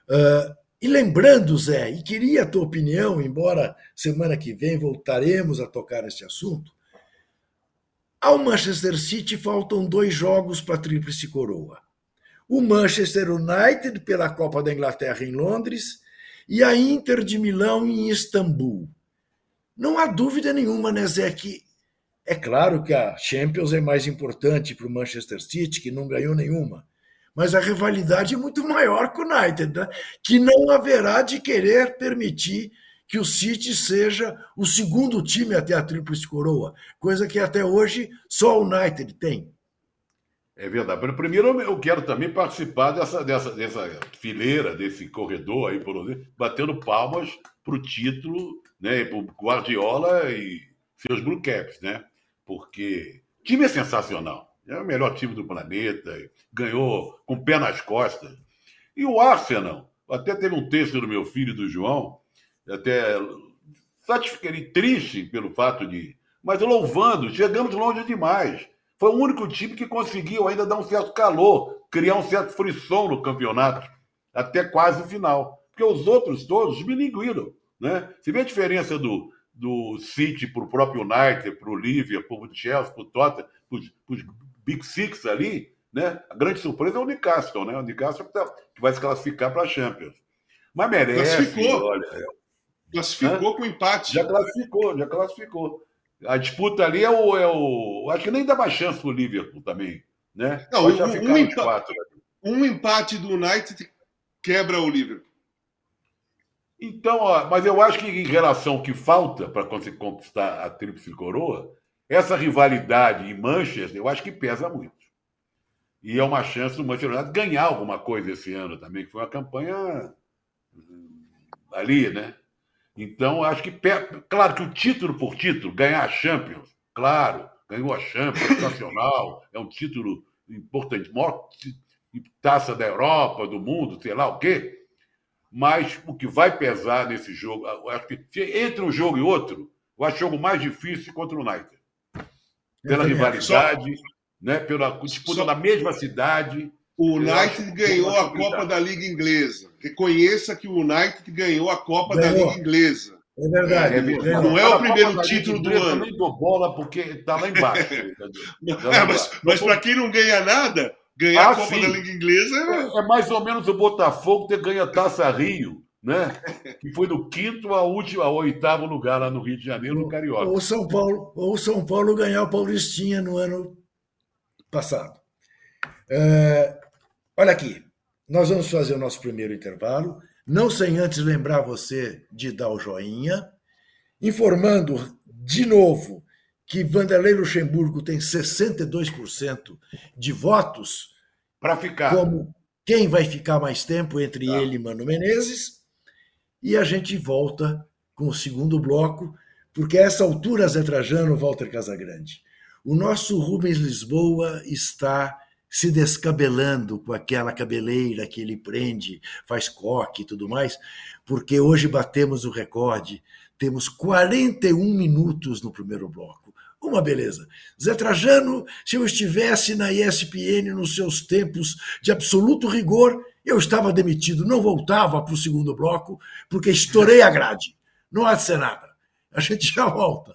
Uh, e lembrando, Zé, e queria a tua opinião, embora semana que vem voltaremos a tocar nesse assunto, ao Manchester City faltam dois jogos para a Tríplice Coroa. O Manchester United pela Copa da Inglaterra em Londres e a Inter de Milão em Istambul. Não há dúvida nenhuma, né, Zé, que é claro que a Champions é mais importante para o Manchester City, que não ganhou nenhuma. Mas a rivalidade é muito maior com o United, né? que não haverá de querer permitir que o City seja o segundo time até a Tríplice Coroa, coisa que até hoje só o United tem. É verdade. Primeiro, eu quero também participar dessa, dessa, dessa fileira, desse corredor aí, por exemplo, batendo palmas para o título, né, para o Guardiola e seus Blue Caps, né? Porque o time é sensacional. É o melhor time do planeta, ganhou com o pé nas costas. E o Arsenal, até teve um texto do meu filho, do João, até satisfeito, triste pelo fato de. Mas louvando, chegamos longe demais. Foi o único time que conseguiu ainda dar um certo calor, criar um certo frisson no campeonato, até quase o final. Porque os outros todos bilinguiram. Né? Você vê a diferença do, do City para o próprio United, para o Liverpool, para o Chelsea, para o Tottenham, para os Big Six ali, né? A grande surpresa é o Newcastle, né? O Newcastle que, tá, que vai se classificar para a Champions. Mas merece. Classificou. Olha, classificou Hã? com empate. Já classificou, já classificou. A disputa ali é o, é o. Acho que nem dá mais chance pro Liverpool também. Né? Não, um, um, empa um, empate do United quebra o Liverpool. Então, ó, mas eu acho que em relação ao que falta para conquistar a Tríplice Coroa, essa rivalidade em Manchester, eu acho que pesa muito. E é uma chance do Manchester United ganhar alguma coisa esse ano também, que foi uma campanha hum, ali, né? Então, acho que, claro que o título por título, ganhar a Champions, claro, ganhou a Champions nacional, é um título importante, maior taça da Europa, do mundo, sei lá o quê. Mas o que vai pesar nesse jogo, acho que entre um jogo e outro, eu acho o jogo mais difícil contra o United. Pela rivalidade, Só... né, pela disputa Só... na mesma cidade. O United ganhou a Copa da Liga Inglesa. Reconheça que o United ganhou a Copa ganhou. da Liga Inglesa. É verdade. É, é não é o primeiro título do ano. Eu nem dou bola porque está lá embaixo. Tá é, mas mas para quem não ganha nada, ganhar ah, a Copa sim. da Liga Inglesa é... é... mais ou menos o Botafogo ter ganho a Taça Rio, né? que foi do quinto ao último, ao oitavo lugar lá no Rio de Janeiro, no Carioca. Ou São Paulo, ou São Paulo ganhar o Paulistinha no ano passado. É, Olha aqui, nós vamos fazer o nosso primeiro intervalo, não sem antes lembrar você de dar o joinha, informando de novo que Vanderlei Luxemburgo tem 62% de votos para ficar como quem vai ficar mais tempo entre tá. ele e Mano Menezes. E a gente volta com o segundo bloco, porque a essa altura, Zé Trajano, Walter Casagrande, o nosso Rubens Lisboa está se descabelando com aquela cabeleira que ele prende, faz coque e tudo mais, porque hoje batemos o recorde. Temos 41 minutos no primeiro bloco. Uma beleza. Zé Trajano, se eu estivesse na ESPN nos seus tempos de absoluto rigor, eu estava demitido, não voltava para o segundo bloco, porque estourei a grade. Não há de ser nada. A gente já volta.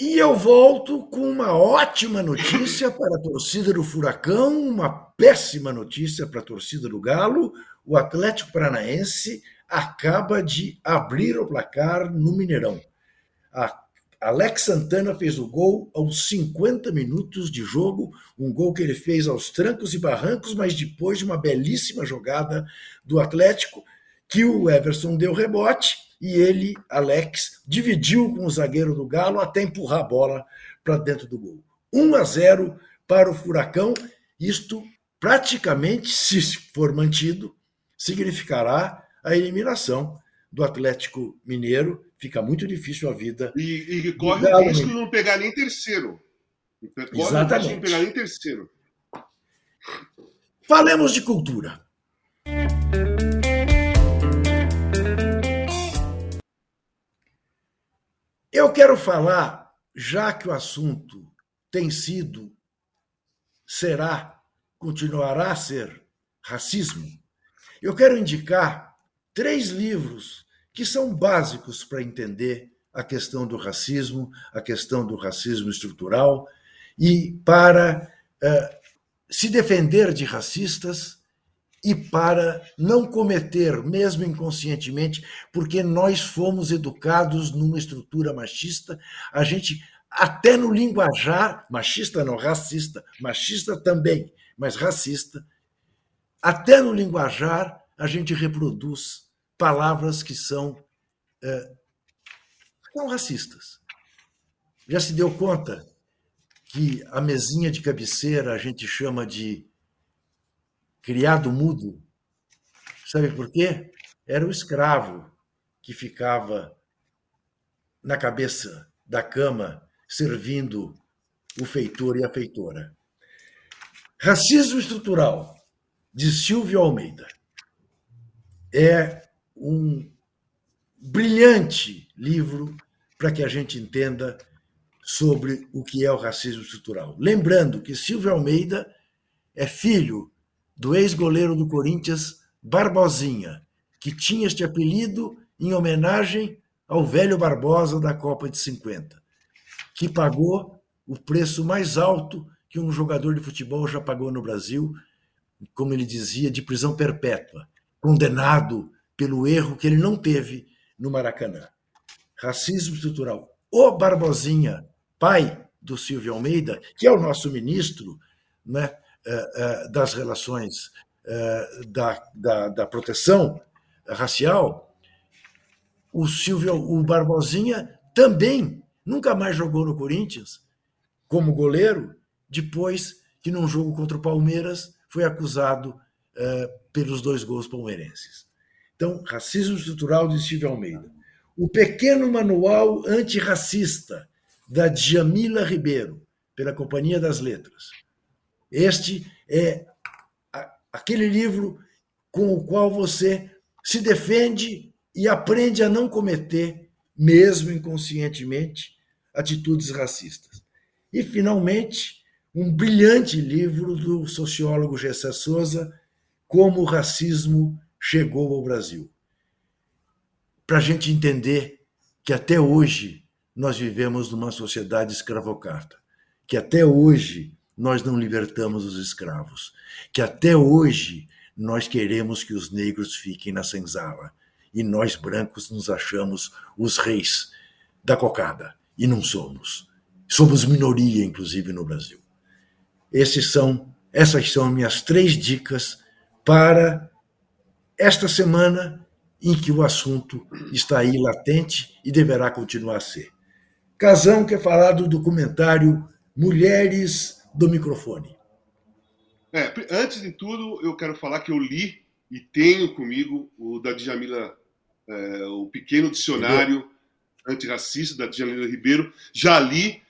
E eu volto com uma ótima notícia para a torcida do Furacão, uma péssima notícia para a torcida do Galo. O Atlético Paranaense acaba de abrir o placar no Mineirão. A Alex Santana fez o gol aos 50 minutos de jogo, um gol que ele fez aos trancos e barrancos, mas depois de uma belíssima jogada do Atlético, que o Everson deu rebote e ele, Alex, dividiu com o zagueiro do Galo até empurrar a bola para dentro do gol. 1 a 0 para o Furacão. Isto praticamente, se for mantido, significará a eliminação do Atlético Mineiro. Fica muito difícil a vida. E, e corre o risco de não pegar nem terceiro. Corre Exatamente. de não pegar nem terceiro. Falemos de cultura. Eu quero falar, já que o assunto tem sido, será, continuará a ser racismo, eu quero indicar três livros que são básicos para entender a questão do racismo, a questão do racismo estrutural e para uh, se defender de racistas e para não cometer, mesmo inconscientemente, porque nós fomos educados numa estrutura machista, a gente, até no linguajar, machista não, racista, machista também, mas racista, até no linguajar a gente reproduz palavras que são, é, são racistas. Já se deu conta que a mesinha de cabeceira a gente chama de criado mudo. Sabe por quê? Era o escravo que ficava na cabeça da cama servindo o feitor e a feitora. Racismo Estrutural, de Silvio Almeida, é um brilhante livro para que a gente entenda sobre o que é o racismo estrutural. Lembrando que Silvio Almeida é filho do ex-goleiro do Corinthians, Barbosinha, que tinha este apelido em homenagem ao velho Barbosa da Copa de 50, que pagou o preço mais alto que um jogador de futebol já pagou no Brasil, como ele dizia, de prisão perpétua, condenado pelo erro que ele não teve no Maracanã. Racismo estrutural. O Barbosinha, pai do Silvio Almeida, que é o nosso ministro, né, das relações eh, da, da, da proteção racial, o Silvio, o Barbosinha também nunca mais jogou no Corinthians como goleiro, depois que num jogo contra o Palmeiras foi acusado pelos dois gols palmeirenses. Então, racismo estrutural de Silvio Almeida. O pequeno manual antirracista da Djamila Ribeiro, pela Companhia das Letras. Este é aquele livro com o qual você se defende e aprende a não cometer, mesmo inconscientemente, atitudes racistas. E, finalmente, um brilhante livro do sociólogo Gessé Souza, Como o Racismo Chegou ao Brasil. para a gente entender que até hoje nós vivemos numa sociedade escravocrata, que até hoje nós não libertamos os escravos, que até hoje nós queremos que os negros fiquem na senzala e nós brancos nos achamos os reis da cocada e não somos. Somos minoria, inclusive, no Brasil. Esses são, essas são minhas três dicas para esta semana em que o assunto está aí latente e deverá continuar a ser. Casão quer falar do documentário Mulheres do Microfone. É, antes de tudo, eu quero falar que eu li e tenho comigo o da Djamila, é, o pequeno dicionário antirracista da Djamila Ribeiro. Já li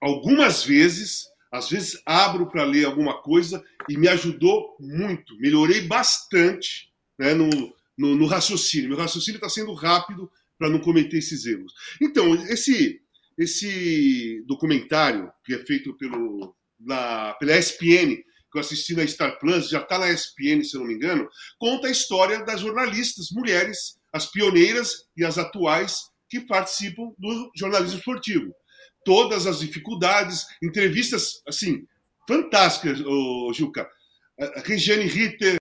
algumas vezes, às vezes abro para ler alguma coisa e me ajudou muito. Melhorei bastante né, no, no, no raciocínio. Meu raciocínio está sendo rápido para não cometer esses erros. Então, esse, esse documentário que é feito pelo, na, pela ESPN, que eu assisti na Star Plus, já está na ESPN, se eu não me engano, conta a história das jornalistas mulheres, as pioneiras e as atuais que participam do jornalismo esportivo. Todas as dificuldades, entrevistas, assim, fantásticas, oh, Juca. A Regiane Ritter,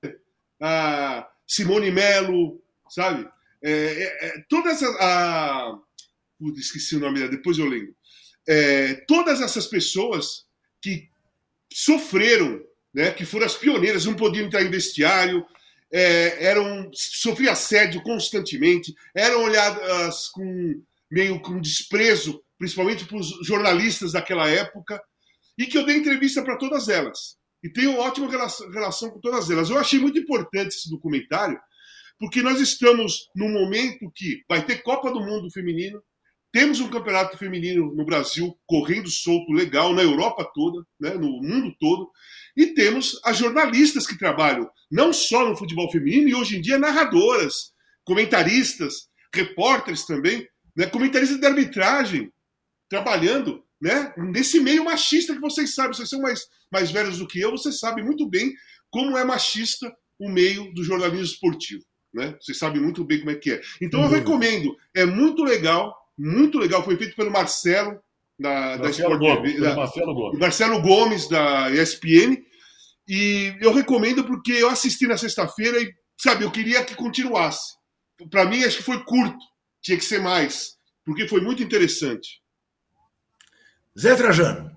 a Simone Melo, sabe? É, é, é todas a, a... Esqueci o nome dela, depois eu lembro. É, todas essas pessoas que sofreram, né, que foram as pioneiras, não podiam entrar em vestiário, é, eram sofriam assédio constantemente, eram olhadas com meio com desprezo, principalmente para os jornalistas daquela época, e que eu dei entrevista para todas elas e tenho ótima relação, relação com todas elas. Eu achei muito importante esse documentário, porque nós estamos num momento que vai ter Copa do Mundo feminino, temos um campeonato feminino no Brasil correndo solto, legal, na Europa toda, né, no mundo todo, e temos as jornalistas que trabalham não só no futebol feminino, e hoje em dia narradoras, comentaristas, repórteres também, né, comentaristas de arbitragem, trabalhando né? Nesse meio machista que vocês sabem, vocês são mais, mais velhos do que eu, vocês sabem muito bem como é machista o meio do jornalismo esportivo. Né? Vocês sabem muito bem como é que é. Então eu recomendo, é muito legal, muito legal. Foi feito pelo Marcelo, da, da Sport Gomes, da, Marcelo Gomes. Marcelo Gomes, da ESPN. E eu recomendo porque eu assisti na sexta-feira e, sabe, eu queria que continuasse. Para mim, acho que foi curto, tinha que ser mais, porque foi muito interessante. Zé Trajano.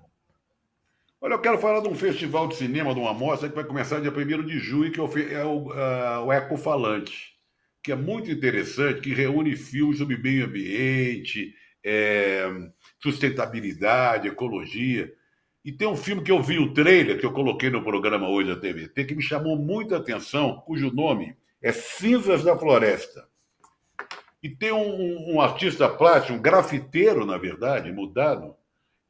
Olha, eu quero falar de um festival de cinema, de uma mostra que vai começar dia 1 de julho, que é o, uh, o Ecofalante, que é muito interessante, que reúne filmes sobre meio ambiente, é, sustentabilidade, ecologia. E tem um filme que eu vi o trailer, que eu coloquei no programa hoje da TVT, que me chamou muita atenção, cujo nome é Cinzas da Floresta. E tem um, um artista plástico, um grafiteiro, na verdade, mudado,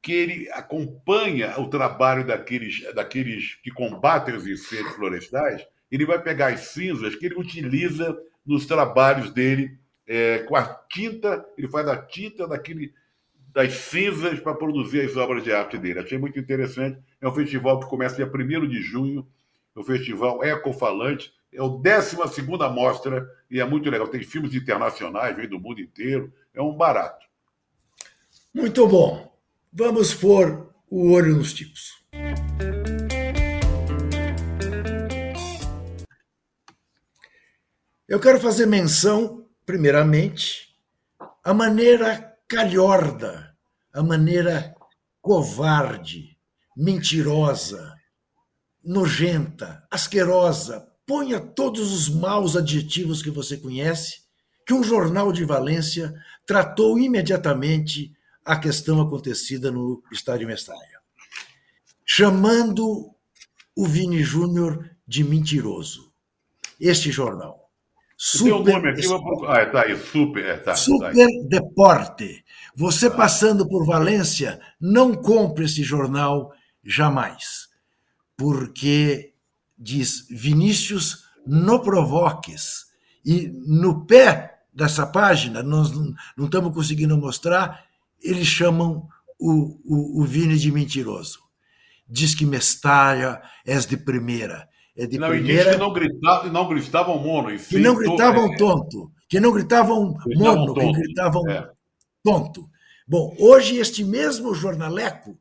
que ele acompanha o trabalho daqueles, daqueles que combatem os incêndios florestais, ele vai pegar as cinzas que ele utiliza nos trabalhos dele é, com a tinta, ele faz a tinta daquele, das cinzas para produzir as obras de arte dele. Achei muito interessante. É um festival que começa dia 1 de junho, o festival Ecofalante. É o 12 mostra e é muito legal. Tem filmes internacionais, vem do mundo inteiro. É um barato. Muito bom. Vamos pôr o olho nos tipos. Eu quero fazer menção, primeiramente, à maneira calhorda, a maneira covarde, mentirosa, nojenta, asquerosa, ponha todos os maus adjetivos que você conhece, que um jornal de Valência tratou imediatamente a questão acontecida no Estádio Mestalla, chamando o Vini Júnior de mentiroso. Este jornal. Super, Tem um nome aqui, vou... ah, tá aí, super, é, tá, super tá Deporte. Você passando por Valência, não compre esse jornal jamais, porque diz Vinícius no provoques e no pé dessa página nós não estamos conseguindo mostrar eles chamam o, o, o Vini de mentiroso. Diz que Mestalla és de primeira. É de não, primeira. que não gritavam, não gritavam mono. E não gritavam é, tonto. que não gritavam mono, que tonto. gritavam É. tonto. Bom, hoje este mesmo jornaleco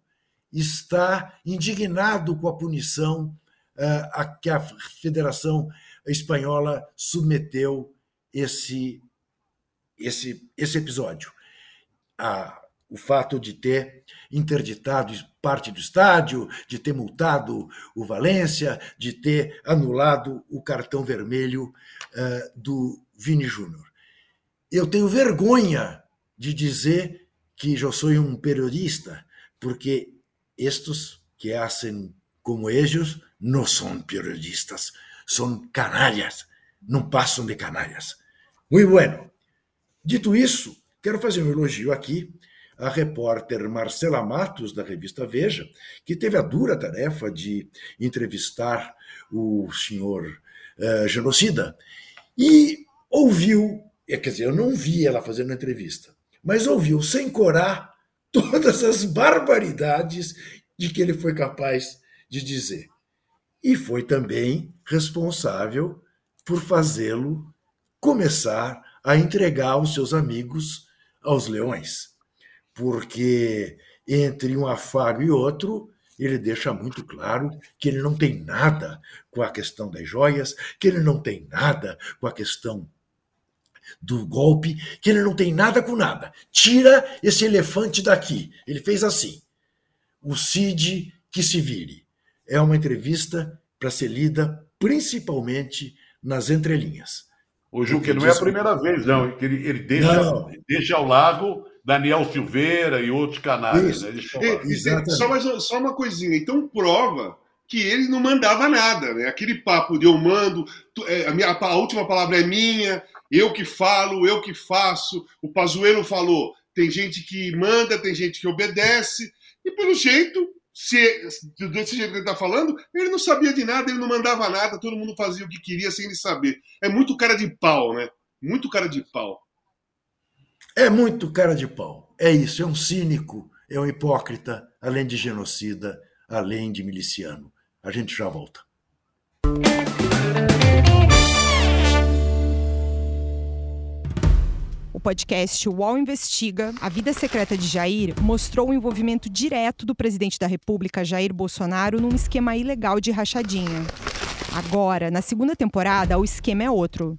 está indignado com a punição ah, a que a Federação Espanhola submeteu esse, esse, esse episódio. A- o fato de ter interditado parte do estádio, de ter multado o Valência, de ter anulado o cartão vermelho ah, do Vini Júnior. Eu tenho vergonha de dizer que eu sou um periodista, porque estes que hacen como ellos não são periodistas, são canalhas, não passam de canalhas. Muito bueno. Dito isso, quero fazer um elogio aqui à repórter Marcela Matos, da revista Veja, que teve a dura tarefa de entrevistar o senhor eh, genocida e ouviu, eh, quer dizer, eu não vi ela fazendo a entrevista, mas ouviu sem corar todas as barbaridades de que ele foi capaz de dizer. E foi também responsável por fazê-lo começar a entregar os seus amigos aos leões. Porque entre um afago e outro, ele deixa muito claro que ele não tem nada com a questão das joias, que ele não tem nada com a questão do golpe, que ele não tem nada com nada. Tira esse elefante daqui. Ele fez assim. O Cid que se vire. É uma entrevista para ser lida principalmente nas entrelinhas. Ô, Ju, que não é a primeira vez, não. Que ele, ele deixa, Não. deixa ao largo Daniel Silveira e outros canais. Né? É, e- só, mais, só uma coisinha. Então prova que ele não mandava nada, né? Aquele papo de eu mando, é, a, minha, a última palavra é minha, eu que falo, eu que faço. O Pazuello falou, tem gente que manda, tem gente que obedece. E pelo jeito, se, desse jeito que ele está falando, ele não sabia de nada, ele não mandava nada, todo mundo fazia o que queria sem ele saber. É muito cara de pau, né? Muito cara de pau. É muito cara de pau. É isso, é um cínico, é um hipócrita, além de genocida, além de miliciano. A gente já volta. O podcast UOL Investiga, A Vida Secreta de Jair, mostrou o envolvimento direto do presidente da República, Jair Bolsonaro, num esquema ilegal de rachadinha. Agora, na segunda temporada, o esquema é outro.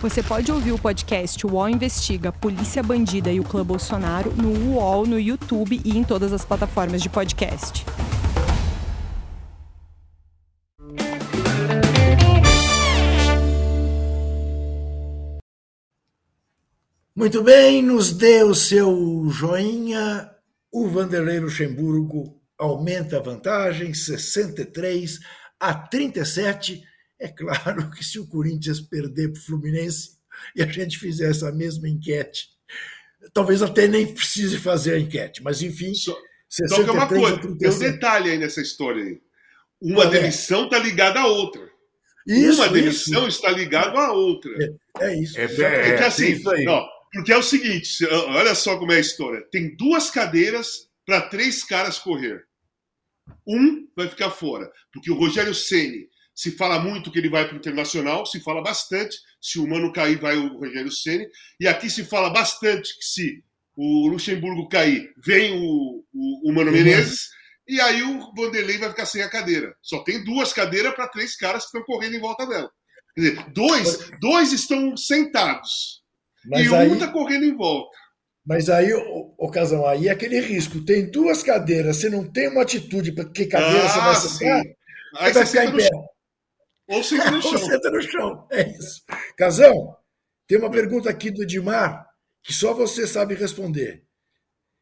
Você pode ouvir o podcast UOL Investiga Polícia Bandida e o Clã Bolsonaro no UOL, no YouTube e em todas as plataformas de podcast. Muito bem, nos dê o seu joinha. O Vanderlei Luxemburgo aumenta a vantagem, 63 a 37. É claro que se o Corinthians perder para o Fluminense e a gente fizer essa mesma enquete, talvez até nem precise fazer a enquete, mas enfim, Só, 63 só que é uma a coisa, tem um 37. detalhe aí nessa história aí. Uma Qual é? demissão está ligada à outra. Isso, uma isso. demissão está ligada à outra. É isso. É. É que tem assim, isso aí. ó, porque é o seguinte, se- olha só como é a história. Tem duas cadeiras para três caras correr. Um vai ficar fora, porque o Rogério Ceni se fala muito que ele vai para o internacional, se fala bastante. Se o Mano cair, vai o Rogério Ceni. E aqui se fala bastante que se o Luxemburgo cair, vem o, o, o Mano Menezes. E aí o Vanderlei vai ficar sem a cadeira. Só tem duas cadeiras para três caras que estão correndo em volta dela. Quer dizer, dois, dois estão sentados Mas e um aí, está correndo em volta. mas aí, ocasião, aí é aquele risco. Tem duas cadeiras, você não tem uma atitude para que cadeira você vai Ah, sentar. Aí você vai ficar em pé. chão. Ou senta no Ou chão. senta no chão. É isso. Casão, tem uma pergunta aqui do Edmar que só você sabe responder.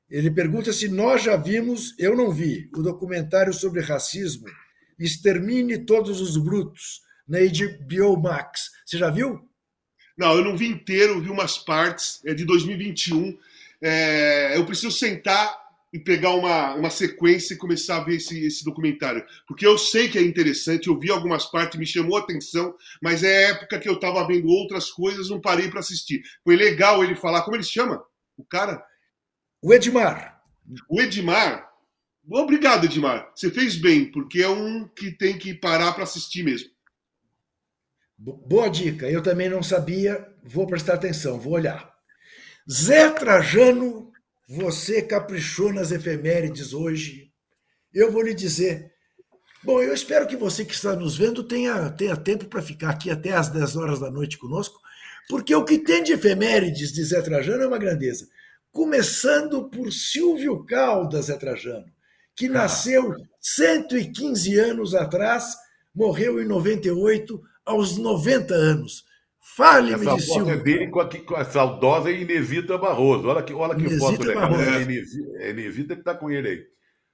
Ele pergunta se nós já vimos, eu não vi, o documentário sobre racismo Extermine Todos os Brutos, na HBO Max. Você já viu? Não, eu não vi inteiro, vi umas partes, é de 2021. É, eu preciso sentar e pegar uma, uma sequência e começar a ver esse, esse documentário. Porque eu sei que é interessante, eu vi algumas partes, me chamou a atenção, mas é época que eu estava vendo outras coisas, não parei para assistir. Foi legal ele falar, como ele se chama? O cara? O Edmar. O Edmar. Obrigado, Edmar. Você fez bem, porque é um que tem que parar para assistir mesmo. Boa dica. Eu também não sabia, vou prestar atenção, vou olhar. Zé Trajano você caprichou nas efemérides hoje. Eu vou lhe dizer. Bom, eu espero que você que está nos vendo tenha, tenha tempo para ficar aqui até às 10 horas da noite conosco, porque o que tem de efemérides de Zé Trajano é uma grandeza. Começando por Silvio Caldas Zé Trajano, que ah. nasceu 115 anos atrás, morreu em 98, aos 90 anos. Fale-me de Silvio. é dele com a, com a saudosa Inesita Barroso. Olha que, olha que Inesita foto legal. É Inesita, é Inesita que está com ele aí.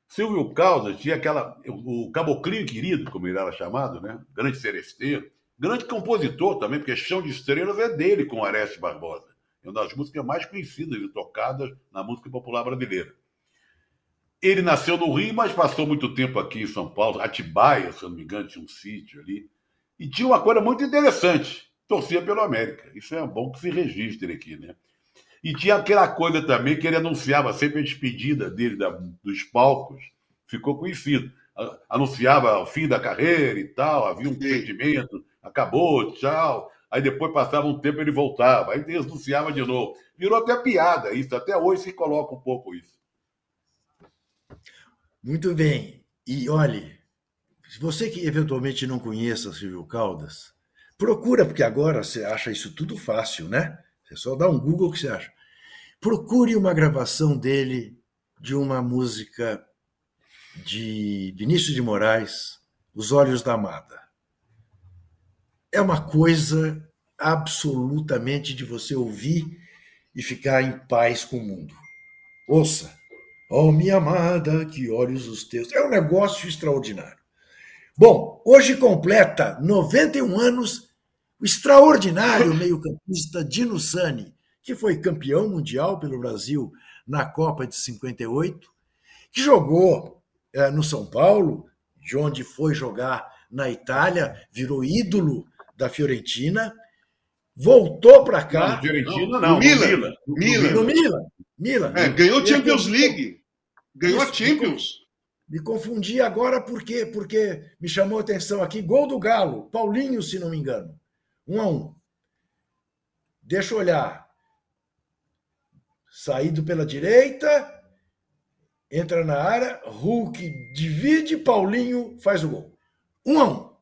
Silvio Caldas tinha aquela. O Caboclinho Querido, como ele era chamado, né? Grande seresteiro. Grande compositor também, porque Chão de Estrelas é dele com Areste Barbosa. É uma das músicas mais conhecidas e tocadas na música popular brasileira. Ele nasceu no Rio, mas passou muito tempo aqui em São Paulo, Atibaia, se não me engano, tinha um sítio ali. E tinha uma coisa muito interessante torcia pelo América. Isso é bom que se registre aqui, né? E tinha aquela coisa também que ele anunciava sempre a despedida dele da, dos palcos, ficou conhecido. Anunciava o fim da carreira e tal, havia um sentimento, acabou, tchau. Aí depois passava um tempo ele voltava, aí ele anunciava de novo. Virou até piada isso, até hoje se coloca um pouco isso. Muito bem. E olhe, você que eventualmente não conheça Silvio Caldas, Procura, porque agora você acha isso tudo fácil, né? Você só dá um Google que você acha. Procure uma gravação dele de uma música de Vinícius de Moraes, Os Olhos da Amada. É uma coisa absolutamente de você ouvir e ficar em paz com o mundo. Ouça. Oh, minha amada, que olhos os teus. É um negócio extraordinário. Bom, hoje completa 91 anos o extraordinário meio-campista Dino Sani, que foi campeão mundial pelo Brasil na Copa de 58, que jogou é, no São Paulo, de onde foi jogar na Itália, virou ídolo da Fiorentina, voltou para cá. Não, Fiorentina não, no Milan. Milan. No Milan. Milan. É, ganhou a Champions League. Ganhou a Champions. Me confundi agora por quê? Porque me chamou a atenção aqui, gol do Galo, Paulinho, se não me engano. Um a um. Deixa eu olhar. Saído pela direita, entra na área, Hulk divide, Paulinho faz o gol. Um a um.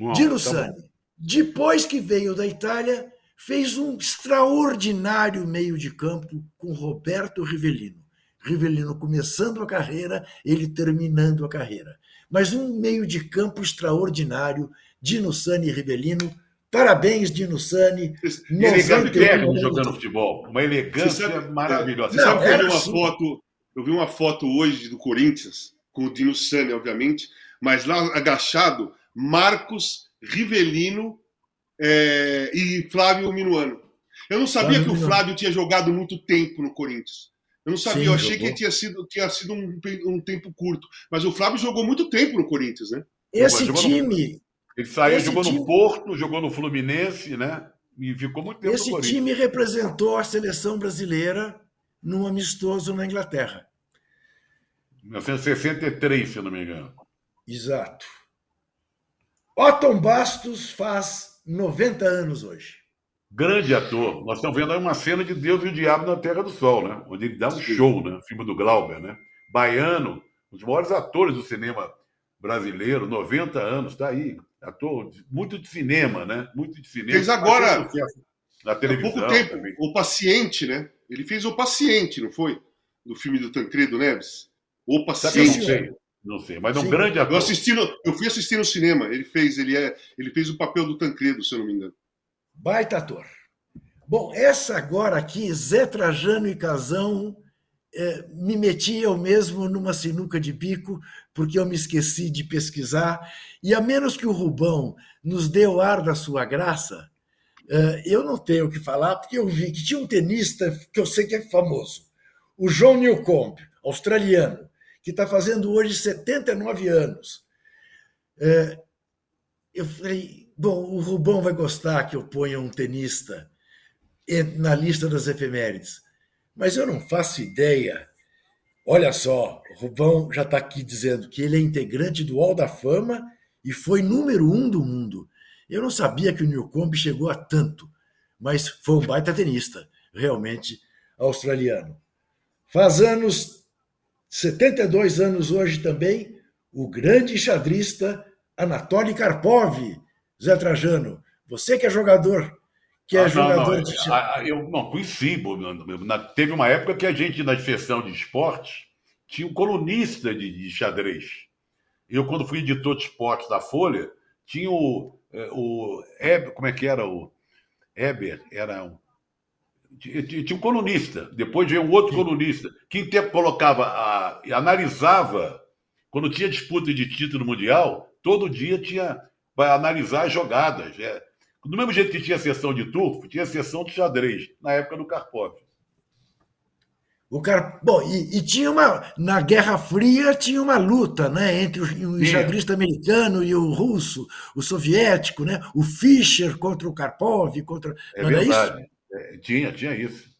um Dino tá depois que veio da Itália, fez um extraordinário meio de campo com Roberto Rivellino. Rivelino começando a carreira, ele terminando a carreira. Mas um meio de campo extraordinário, Dino Sani e Rivelino. Parabéns, Dino Sani. Elegante técnico jogando futebol. Uma elegância sabe, maravilhosa. Você sabe que eu vi uma foto, eu vi uma foto hoje do Corinthians, com o Dino Sani, obviamente, mas lá agachado, Marcos, Rivelino é, e Flávio Minuano. Eu não sabia Flávio que o Flávio tinha jogado muito tempo no Corinthians. Eu não sabia, Sim, eu achei jogou. que tinha sido, tinha sido um, um, tempo curto. Mas o Flávio jogou muito tempo no Corinthians, né? Esse time. No... Ele saiu, jogou time... no Porto, jogou no Fluminense, né? E ficou muito tempo Esse no Corinthians. time representou a seleção brasileira num amistoso na Inglaterra. 1963, se eu não me engano. Exato. Otton Bastos faz 90 anos hoje. Grande ator. Nós estamos vendo aí uma cena de Deus e o Diabo na Terra do Sol, né? Onde ele dá um show, né? Filme do Glauber, né? Baiano, um dos maiores atores do cinema brasileiro, 90 anos, está aí. Ator muito de cinema, né? Muito de cinema. Fez agora. Na televisão. Há pouco tempo. Também. O Paciente, né? Ele fez O Paciente, não foi? Do filme do Tancredo Neves. O Paciente. Não sei, não sei, mas é um grande ator. Eu, assisti no, eu fui assistir no cinema. Ele fez, ele, é, ele fez o papel do Tancredo, se eu não me engano. Baita ator. Bom, essa agora aqui, Zé Trajano e Casão, é, me meti eu mesmo numa sinuca de bico, porque eu me esqueci de pesquisar, e a menos que o Rubão nos dê o ar da sua graça, eh, eu não tenho o que falar, porque eu vi que tinha um tenista que eu sei que é famoso, o John Newcomb, australiano, que está fazendo hoje 79 anos. Eh, eu falei, bom, o Rubão vai gostar que eu ponha um tenista na lista das efemérides, mas eu não faço ideia. Olha só, o Rubão já está aqui dizendo que ele é integrante do Hall da Fama e foi número um do mundo. Eu não sabia que o Newcomb chegou a tanto, mas foi um baita tenista, realmente australiano. Faz anos, 72 anos hoje também, o grande xadrista Anatoly Karpov, Zé Trajano. Você que é jogador, que é ah, jogador não, de Eu não conheci. Teve uma época que a gente, na sessão de esportes, tinha um colunista de, de xadrez. Eu, quando fui editor de esportes da Folha, tinha o, é, o Eber, como é que era o Eber? Era um, tinha um colunista, depois veio um outro Sim. colunista, que colocava, a, analisava, quando tinha disputa de título mundial, todo dia tinha para analisar as jogadas. É. Do mesmo jeito que tinha sessão de turfo, tinha sessão de xadrez, na época do Karpov. O cara, bom, e, e, tinha uma na Guerra Fria tinha uma luta, né, entre o, o xadrista americano e o russo, o soviético, né, o Fischer contra o Karpov, contra é verdade. É, tinha, tinha isso.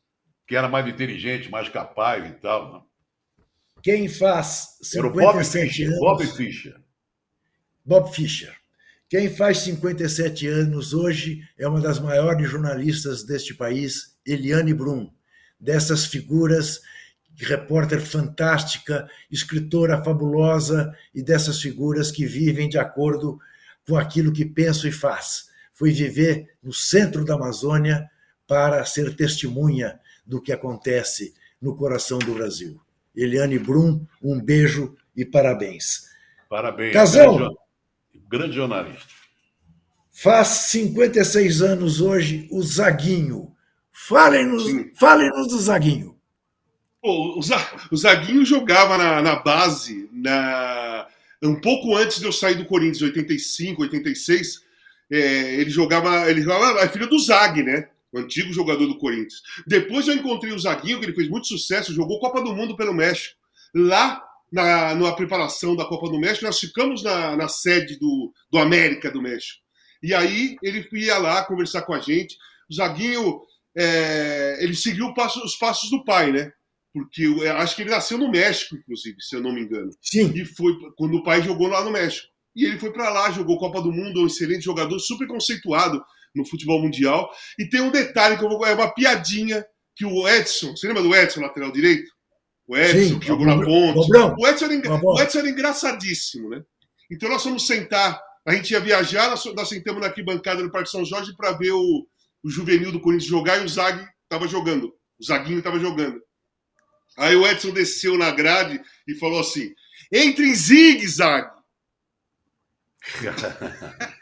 Que era mais inteligente, mais capaz e tal. Né? Quem faz 57 era o Bob Fischer, anos, Bob Fischer. Bob Fischer. Quem faz 57 anos hoje é uma das maiores jornalistas deste país, Eliane Brum dessas figuras, repórter fantástica, escritora fabulosa e dessas figuras que vivem de acordo com aquilo que pensa e faz. Foi viver no centro da Amazônia para ser testemunha do que acontece no coração do Brasil. Eliane Brum, um beijo e parabéns. Parabéns. Casão, grande, jornalista. Faz 56 anos hoje o Zaguinho, Falem-nos falem do Zaguinho. Pô, o Zaguinho jogava na, na base, na, um pouco antes de eu sair do Corinthians, 85, 86. É, ele jogava. Ele jogava. É filho do Zag, né? O antigo jogador do Corinthians. Depois eu encontrei o Zaguinho, que ele fez muito sucesso, jogou Copa do Mundo pelo México. Lá na, na preparação da Copa do México, nós ficamos na, na sede do, do América do México. E aí ele ia lá conversar com a gente. O Zaguinho é, ele seguiu passo, os passos do pai, né? Porque eu acho que ele nasceu no México, inclusive, se eu não me engano. Sim. E foi quando o pai jogou lá no México. E ele foi para lá, jogou Copa do Mundo, um excelente jogador, super conceituado no futebol mundial. E tem um detalhe que eu vou, é uma piadinha que o Edson, você lembra do Edson, lateral direito? O Edson, Sim, que jogou na ponte. O Edson, era, o Edson era engraçadíssimo, né? Então nós fomos sentar, a gente ia viajar, nós, nós sentamos na arquibancada do Parque São Jorge para ver o, o juvenil do Corinthians jogar e o Zag estava jogando. O Zaguinho estava jogando. Aí o Edson desceu na grade e falou assim: entre em zigue-zague.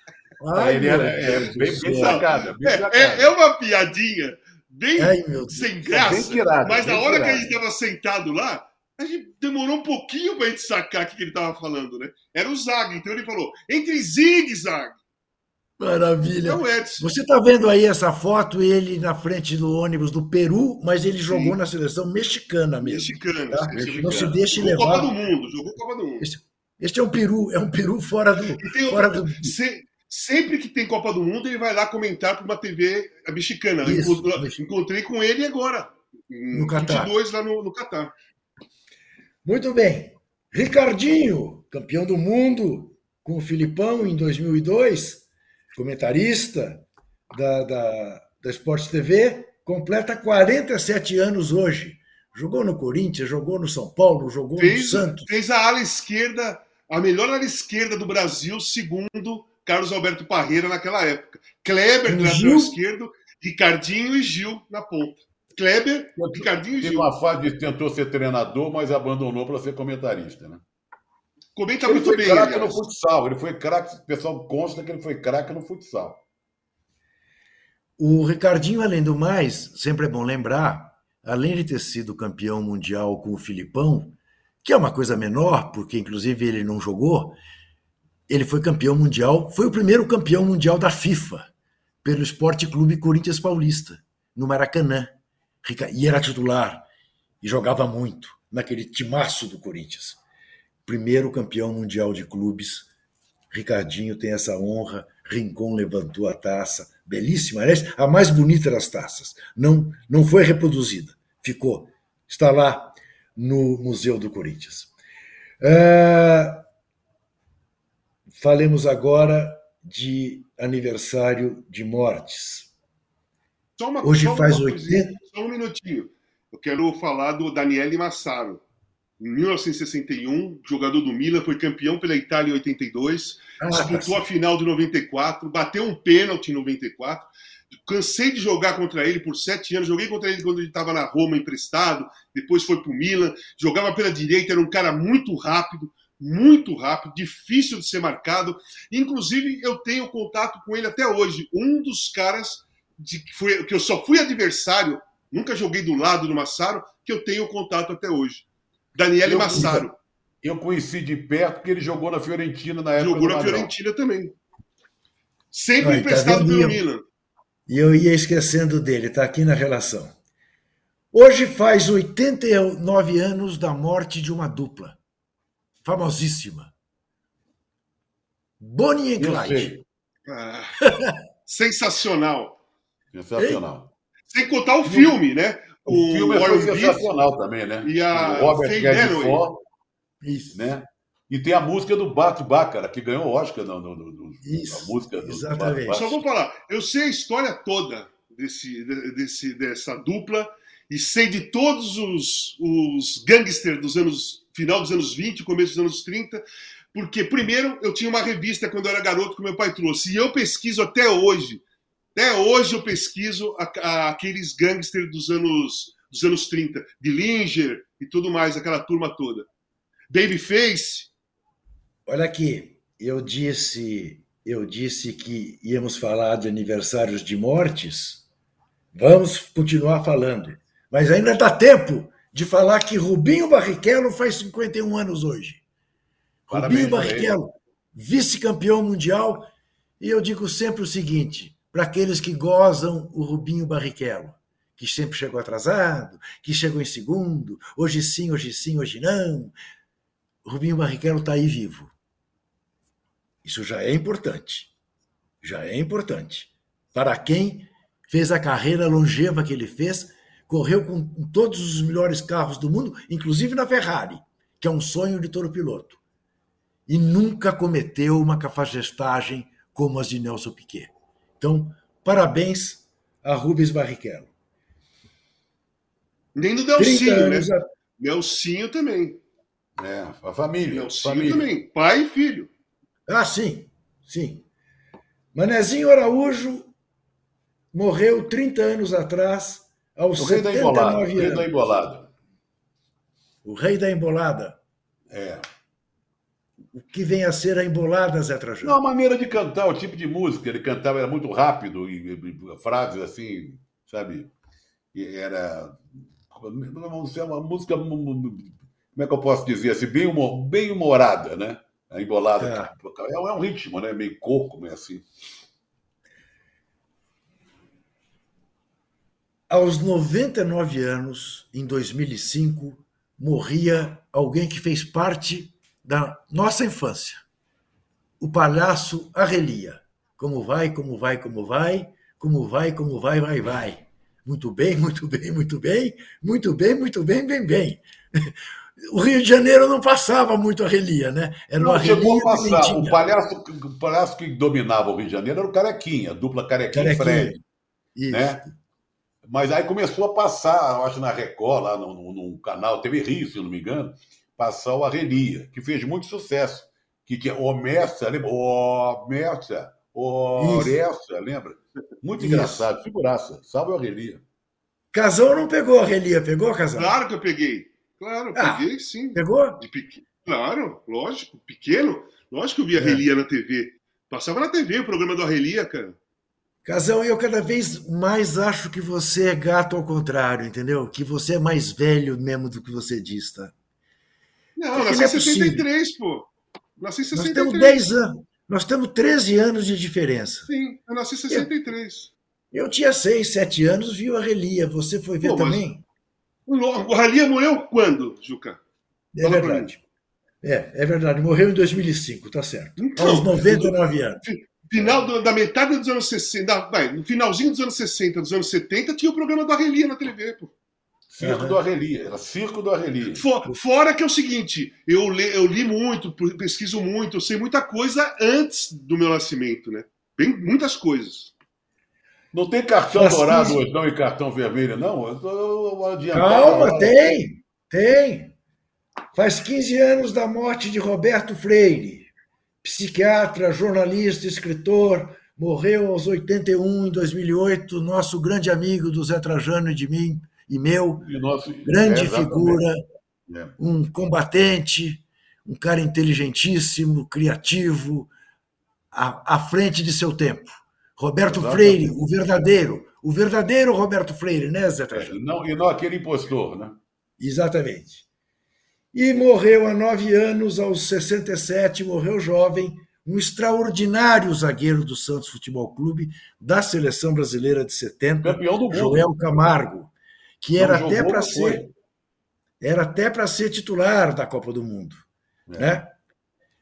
Ai, ele era é, bem, bem sacada. Bem é, é, é, uma piadinha bem Ai, sem graça. Tirado, mas na hora tirado. que a gente estava sentado lá, a gente demorou um pouquinho para a gente sacar o que ele estava falando, né? Era o Zag, então ele falou: entre zigue-zague. Maravilha. Então, Você está vendo aí essa foto, ele na frente do ônibus do Peru, mas ele jogou Sim. na seleção mexicana mesmo. Mexicana, tá? mexicana. Não se deixe jogou levar. Copa do Mundo, jogou Copa do Mundo. Este, este é um peru, é um peru fora do. fora do... Se, sempre que tem Copa do Mundo, ele vai lá comentar para uma TV mexicana. Isso, encontrei, encontrei com ele agora, no Catar. 22 lá no, no Catar. Muito bem. Ricardinho, campeão do mundo com o Filipão em 2002 comentarista da, da, da Esporte TV, completa 47 anos hoje. Jogou no Corinthians, jogou no São Paulo, jogou fez, no Santos. Fez a ala esquerda, a melhor ala esquerda do Brasil, segundo Carlos Alberto Parreira naquela época. Kleber, lado esquerdo, Ricardinho e Gil na ponta. Kleber, Ricardinho e Gil. Teve uma fase de tentou ser treinador, mas abandonou para ser comentarista, né? Comenta ele muito foi bem. craque no futsal. Ele foi craque, o pessoal consta que ele foi craque no futsal. O Ricardinho, além do mais, sempre é bom lembrar, além de ter sido campeão mundial com o Filipão, que é uma coisa menor, porque inclusive ele não jogou, ele foi campeão mundial, foi o primeiro campeão mundial da FIFA. pelo Esporte Clube Corinthians Paulista, no Maracanã. E era titular. E jogava muito naquele timaço do Corinthians. Primeiro campeão mundial de clubes. Ricardinho tem essa honra. Rincon levantou a taça. Belíssima, aliás, a mais bonita das taças. Não, não foi reproduzida. Ficou. Está lá no Museu do Corinthians. Uh, falemos agora de aniversário de mortes. Uma, Hoje faz 80. Só um minutinho. Eu quero falar do Daniele Massaro. Em 1961, jogador do Milan, foi campeão pela Itália em 82, ah, disputou tá a final de 94, bateu um pênalti em 94. Cansei de jogar contra ele por sete anos. Joguei contra ele quando ele estava na Roma emprestado, depois foi para o Milan. Jogava pela direita, era um cara muito rápido, muito rápido, difícil de ser marcado. Inclusive, eu tenho contato com ele até hoje. Um dos caras de, que, foi, que eu só fui adversário, nunca joguei do lado do Massaro, que eu tenho contato até hoje. Daniele Massaro. Eu conheci de perto porque ele jogou na Fiorentina na época. Jogou na Fiorentina também. Sempre Ai, tá emprestado tá pelo Milan. E eu ia esquecendo dele, está aqui na relação. Hoje faz 89 anos da morte de uma dupla famosíssima. Bonnie e Clyde. Ah, sensacional. Sensacional. Sem contar o filme, né? O, o filme é sensacional também, né? E a o Robert Redford, Isso. Né? E tem a música do Bart Baccara, que ganhou o Oscar no, no, no, Isso, a música do, exatamente. Do Só vou falar, eu sei a história toda desse, desse, dessa dupla e sei de todos os, os gangsters dos anos final dos anos 20, começo dos anos 30, porque, primeiro, eu tinha uma revista quando eu era garoto que meu pai trouxe, e eu pesquiso até hoje, até hoje eu pesquiso a, a, aqueles gangsters dos anos, dos anos 30, Dillinger e tudo mais, aquela turma toda. Babyface. Olha aqui, eu disse, eu disse que íamos falar de aniversários de mortes, vamos continuar falando, mas ainda dá tempo de falar que Rubinho Barrichello faz 51 anos hoje. Parabéns, Rubinho Barrichello, vice-campeão mundial. E eu digo sempre o seguinte: para aqueles que gozam o Rubinho Barrichello, que sempre chegou atrasado, que chegou em segundo, hoje sim, hoje sim, hoje não. Rubinho Barrichello está aí vivo. Isso já é importante. Já é importante. Para quem fez a carreira longeva que ele fez, correu com todos os melhores carros do mundo, inclusive na Ferrari, que é um sonho de todo piloto. E nunca cometeu uma cafajestagem como as de Nelson Piquet. Então, parabéns a Rubens Barrichello. Nem do Delcinho, né? A... Nelsinho também. É, a família. Nelsinho família. também, pai e filho. Ah, sim, sim. Manezinho Araújo morreu 30 anos atrás aos o rei da embolada, anos. O rei da embolada. O rei da embolada. É. O que vem a ser a embolada, Zé Trajano? Não, a maneira de cantar, o tipo de música. Ele cantava, era muito rápido, e, e frases assim, sabe? E era. Uma música. Como é que eu posso dizer assim? Bem, humor, bem humorada, né? A embolada. É. é. um ritmo, né? Meio coco, meio assim. Aos 99 anos, em 2005, morria alguém que fez parte da nossa infância. O palhaço Arrelia. Como vai, como vai, como vai, como vai, como vai, vai, vai. Muito bem, muito bem, muito bem, muito bem, muito bem, bem, bem. O Rio de Janeiro não passava muito a relia, né? Era uma não, chegou a passar. O palhaço, o palhaço que dominava o Rio de Janeiro era o Carequinha, a dupla Carequinha, Carequinha. Fred. Isso. Né? Mas aí começou a passar, eu acho, na Record, lá no, no, no canal TV Rio, se não me engano, passar o Arrelia, que fez muito sucesso. Que, que é o Mércia, lembra? O Mércia, o Mércia, lembra? Muito Isso. engraçado, figuraça. Salve o Arrelia. Casão não pegou a Arrelia, pegou, Casão? Claro que eu peguei. Claro, eu ah, peguei sim. Pegou? De pequ... Claro, lógico. Pequeno, lógico que eu vi a Arrelia é. na TV. Passava na TV o programa do Arrelia, cara. Casão, eu cada vez mais acho que você é gato ao contrário, entendeu? Que você é mais velho mesmo do que você diz, tá? Não, Porque nasci em é 63, pô. Nasci em 63. Nós temos 10 anos. Nós temos 13 anos de diferença. Sim, eu nasci em 63. Eu, eu tinha 6, 7 anos, vi o Arrelia. Você foi ver Pô, também? O Arrelia morreu quando, Juca? É verdade. É, é verdade. Morreu em 2005, tá certo. Então, Aos 99 anos. Final do, da metade dos anos 60, vai, no finalzinho dos anos 60, dos anos 70, tinha o programa do Arrelia na TV, pô. Circo uhum. do Arrelia, era Circo do Arrelia. For, fora que é o seguinte, eu li, eu li muito, pesquiso muito, eu sei muita coisa antes do meu nascimento, né? Bem, muitas coisas. Não tem cartão dourado hoje não e cartão vermelho, não? Eu tô Calma, tem, tem. Faz 15 anos da morte de Roberto Freire, psiquiatra, jornalista, escritor, morreu aos 81 em 2008, nosso grande amigo do Zé Trajano e de mim, e meu, e nosso, grande é, figura, é. um combatente, um cara inteligentíssimo, criativo, à, à frente de seu tempo. Roberto exatamente. Freire, o verdadeiro, o verdadeiro Roberto Freire, né, Zé Trajano? É, não, e não aquele impostor, né? Exatamente. E morreu há nove anos, aos 67, morreu jovem, um extraordinário zagueiro do Santos Futebol Clube, da seleção brasileira de 70, Campeão do mundo. Joel Camargo que era até para ser era até para ser titular da Copa do Mundo, é. né?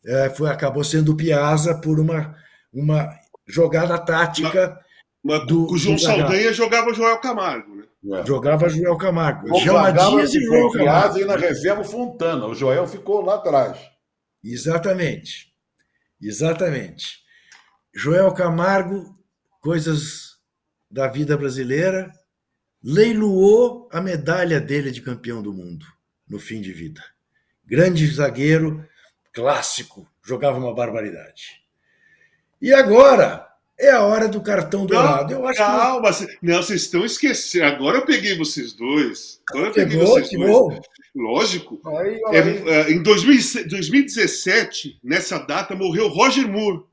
É, foi acabou sendo Piazza por uma uma jogada tática mas, do, o João Saldanha jogava Joel Camargo? É. Jogava Joel Camargo. O Dias e Joel Camargo. E na reserva Fontana. O Joel ficou lá atrás. Exatamente. Exatamente. Joel Camargo, coisas da vida brasileira, leiloou a medalha dele de campeão do mundo no fim de vida. Grande zagueiro, clássico, jogava uma barbaridade. E agora é a hora do cartão dourado. Eu acho calma, que... não, vocês estão esquecendo. Agora eu peguei vocês dois. Agora eu peguei vocês dois. Lógico. Aí, aí. É, é, em 2017, nessa data, morreu Roger Moore.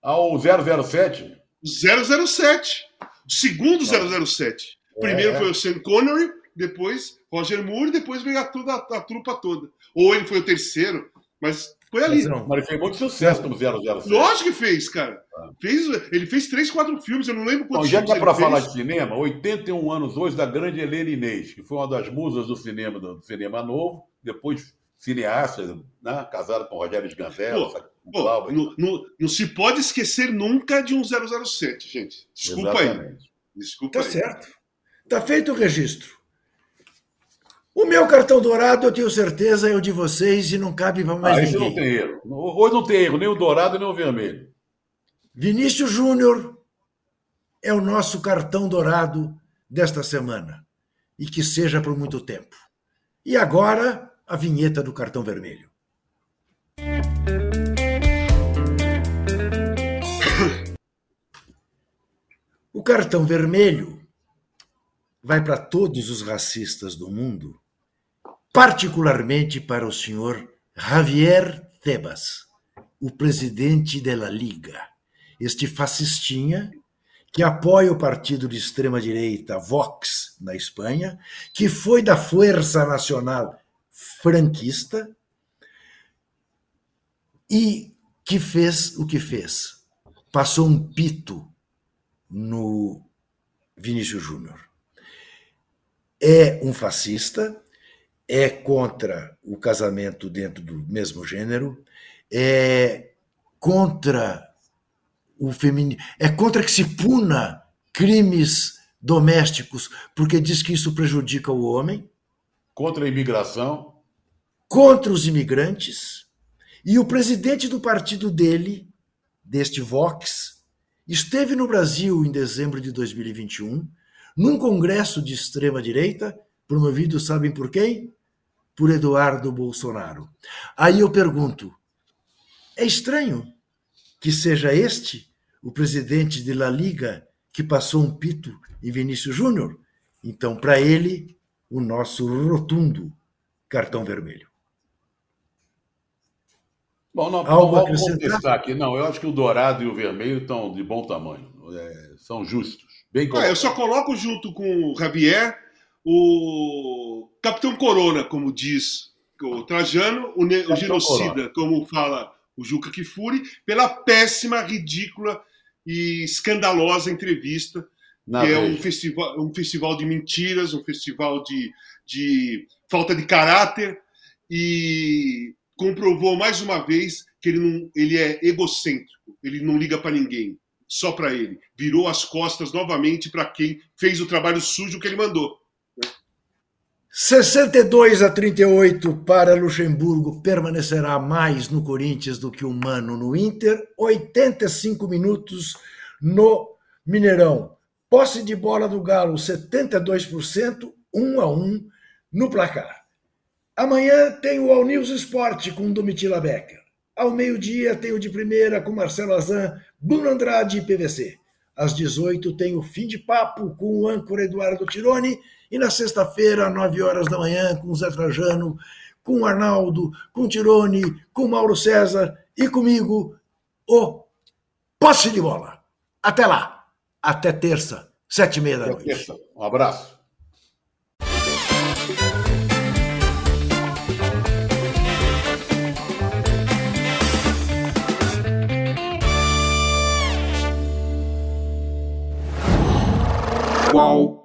Ah, o 007? 007. Segundo 007. Primeiro é. foi o Sean Connery, depois Roger Moore, depois veio a, toda, a, a trupa toda. Ou ele foi o terceiro, mas foi ali. Mas, mas ele fez muito sucesso como 007. Lógico que fez, cara. Ah. Fez, ele fez três, quatro filmes, eu não lembro quantos então, já que é para falar de cinema, 81 anos hoje da grande Helena Inês, que foi uma das musas do cinema, do cinema novo, depois cineasta, né? casada com Rogério Sganzella. Pô, não, não, não, se pode esquecer nunca de um 007, gente. Desculpa Exatamente. aí. Desculpa tá aí. certo. Tá feito o registro. O meu cartão dourado, eu tenho certeza, é o de vocês e não cabe para mais ah, ninguém. não tem erro. Hoje não tem erro, nem o dourado, nem o vermelho. Vinícius Júnior é o nosso cartão dourado desta semana. E que seja por muito tempo. E agora, a vinheta do cartão vermelho. O cartão vermelho vai para todos os racistas do mundo, particularmente para o senhor Javier Tebas, o presidente da Liga, este fascistinha que apoia o partido de extrema-direita Vox na Espanha, que foi da Força Nacional franquista e que fez o que fez. Passou um pito no Vinícius Júnior. É um fascista, é contra o casamento dentro do mesmo gênero, é contra o feminismo, é contra que se puna crimes domésticos, porque diz que isso prejudica o homem. Contra a imigração. Contra os imigrantes. E o presidente do partido dele, deste Vox, esteve no Brasil em dezembro de 2021, num congresso de extrema-direita, promovido, sabem por quem? Por Eduardo Bolsonaro. Aí eu pergunto: é estranho que seja este o presidente de La Liga que passou um pito em Vinícius Júnior? Então, para ele, o nosso rotundo cartão vermelho. Bom, não, Algo não vamos contestar aqui. Não, eu acho que o dourado e o vermelho estão de bom tamanho. É, são justos. Bem ah, eu só coloco junto com o Javier o Capitão Corona, como diz o Trajano, o, o genocida, Corona. como fala o Juca Kifuri, pela péssima, ridícula e escandalosa entrevista, Na que é vez. um festival, um festival de mentiras, um festival de, de falta de caráter e comprovou mais uma vez que ele, não, ele é egocêntrico, ele não liga para ninguém, só para ele. Virou as costas novamente para quem fez o trabalho sujo que ele mandou. 62 a 38 para Luxemburgo, permanecerá mais no Corinthians do que o Mano no Inter. 85 minutos no Mineirão. Posse de bola do Galo, 72%, 1 a 1 no placar. Amanhã tem o All News Esporte com Domitila Becker. Ao meio-dia tem o de primeira com Marcelo Azan, Bruno Andrade e PVC. Às 18 tem o fim de papo com o âncora Eduardo Tironi. E na sexta-feira, às 9 horas da manhã, com o Zé Trajano, com o Arnaldo, com o Tironi, com o Mauro César e comigo, o Posse de Bola. Até lá. Até terça, sete e meia da Até noite. terça. Um abraço. Qual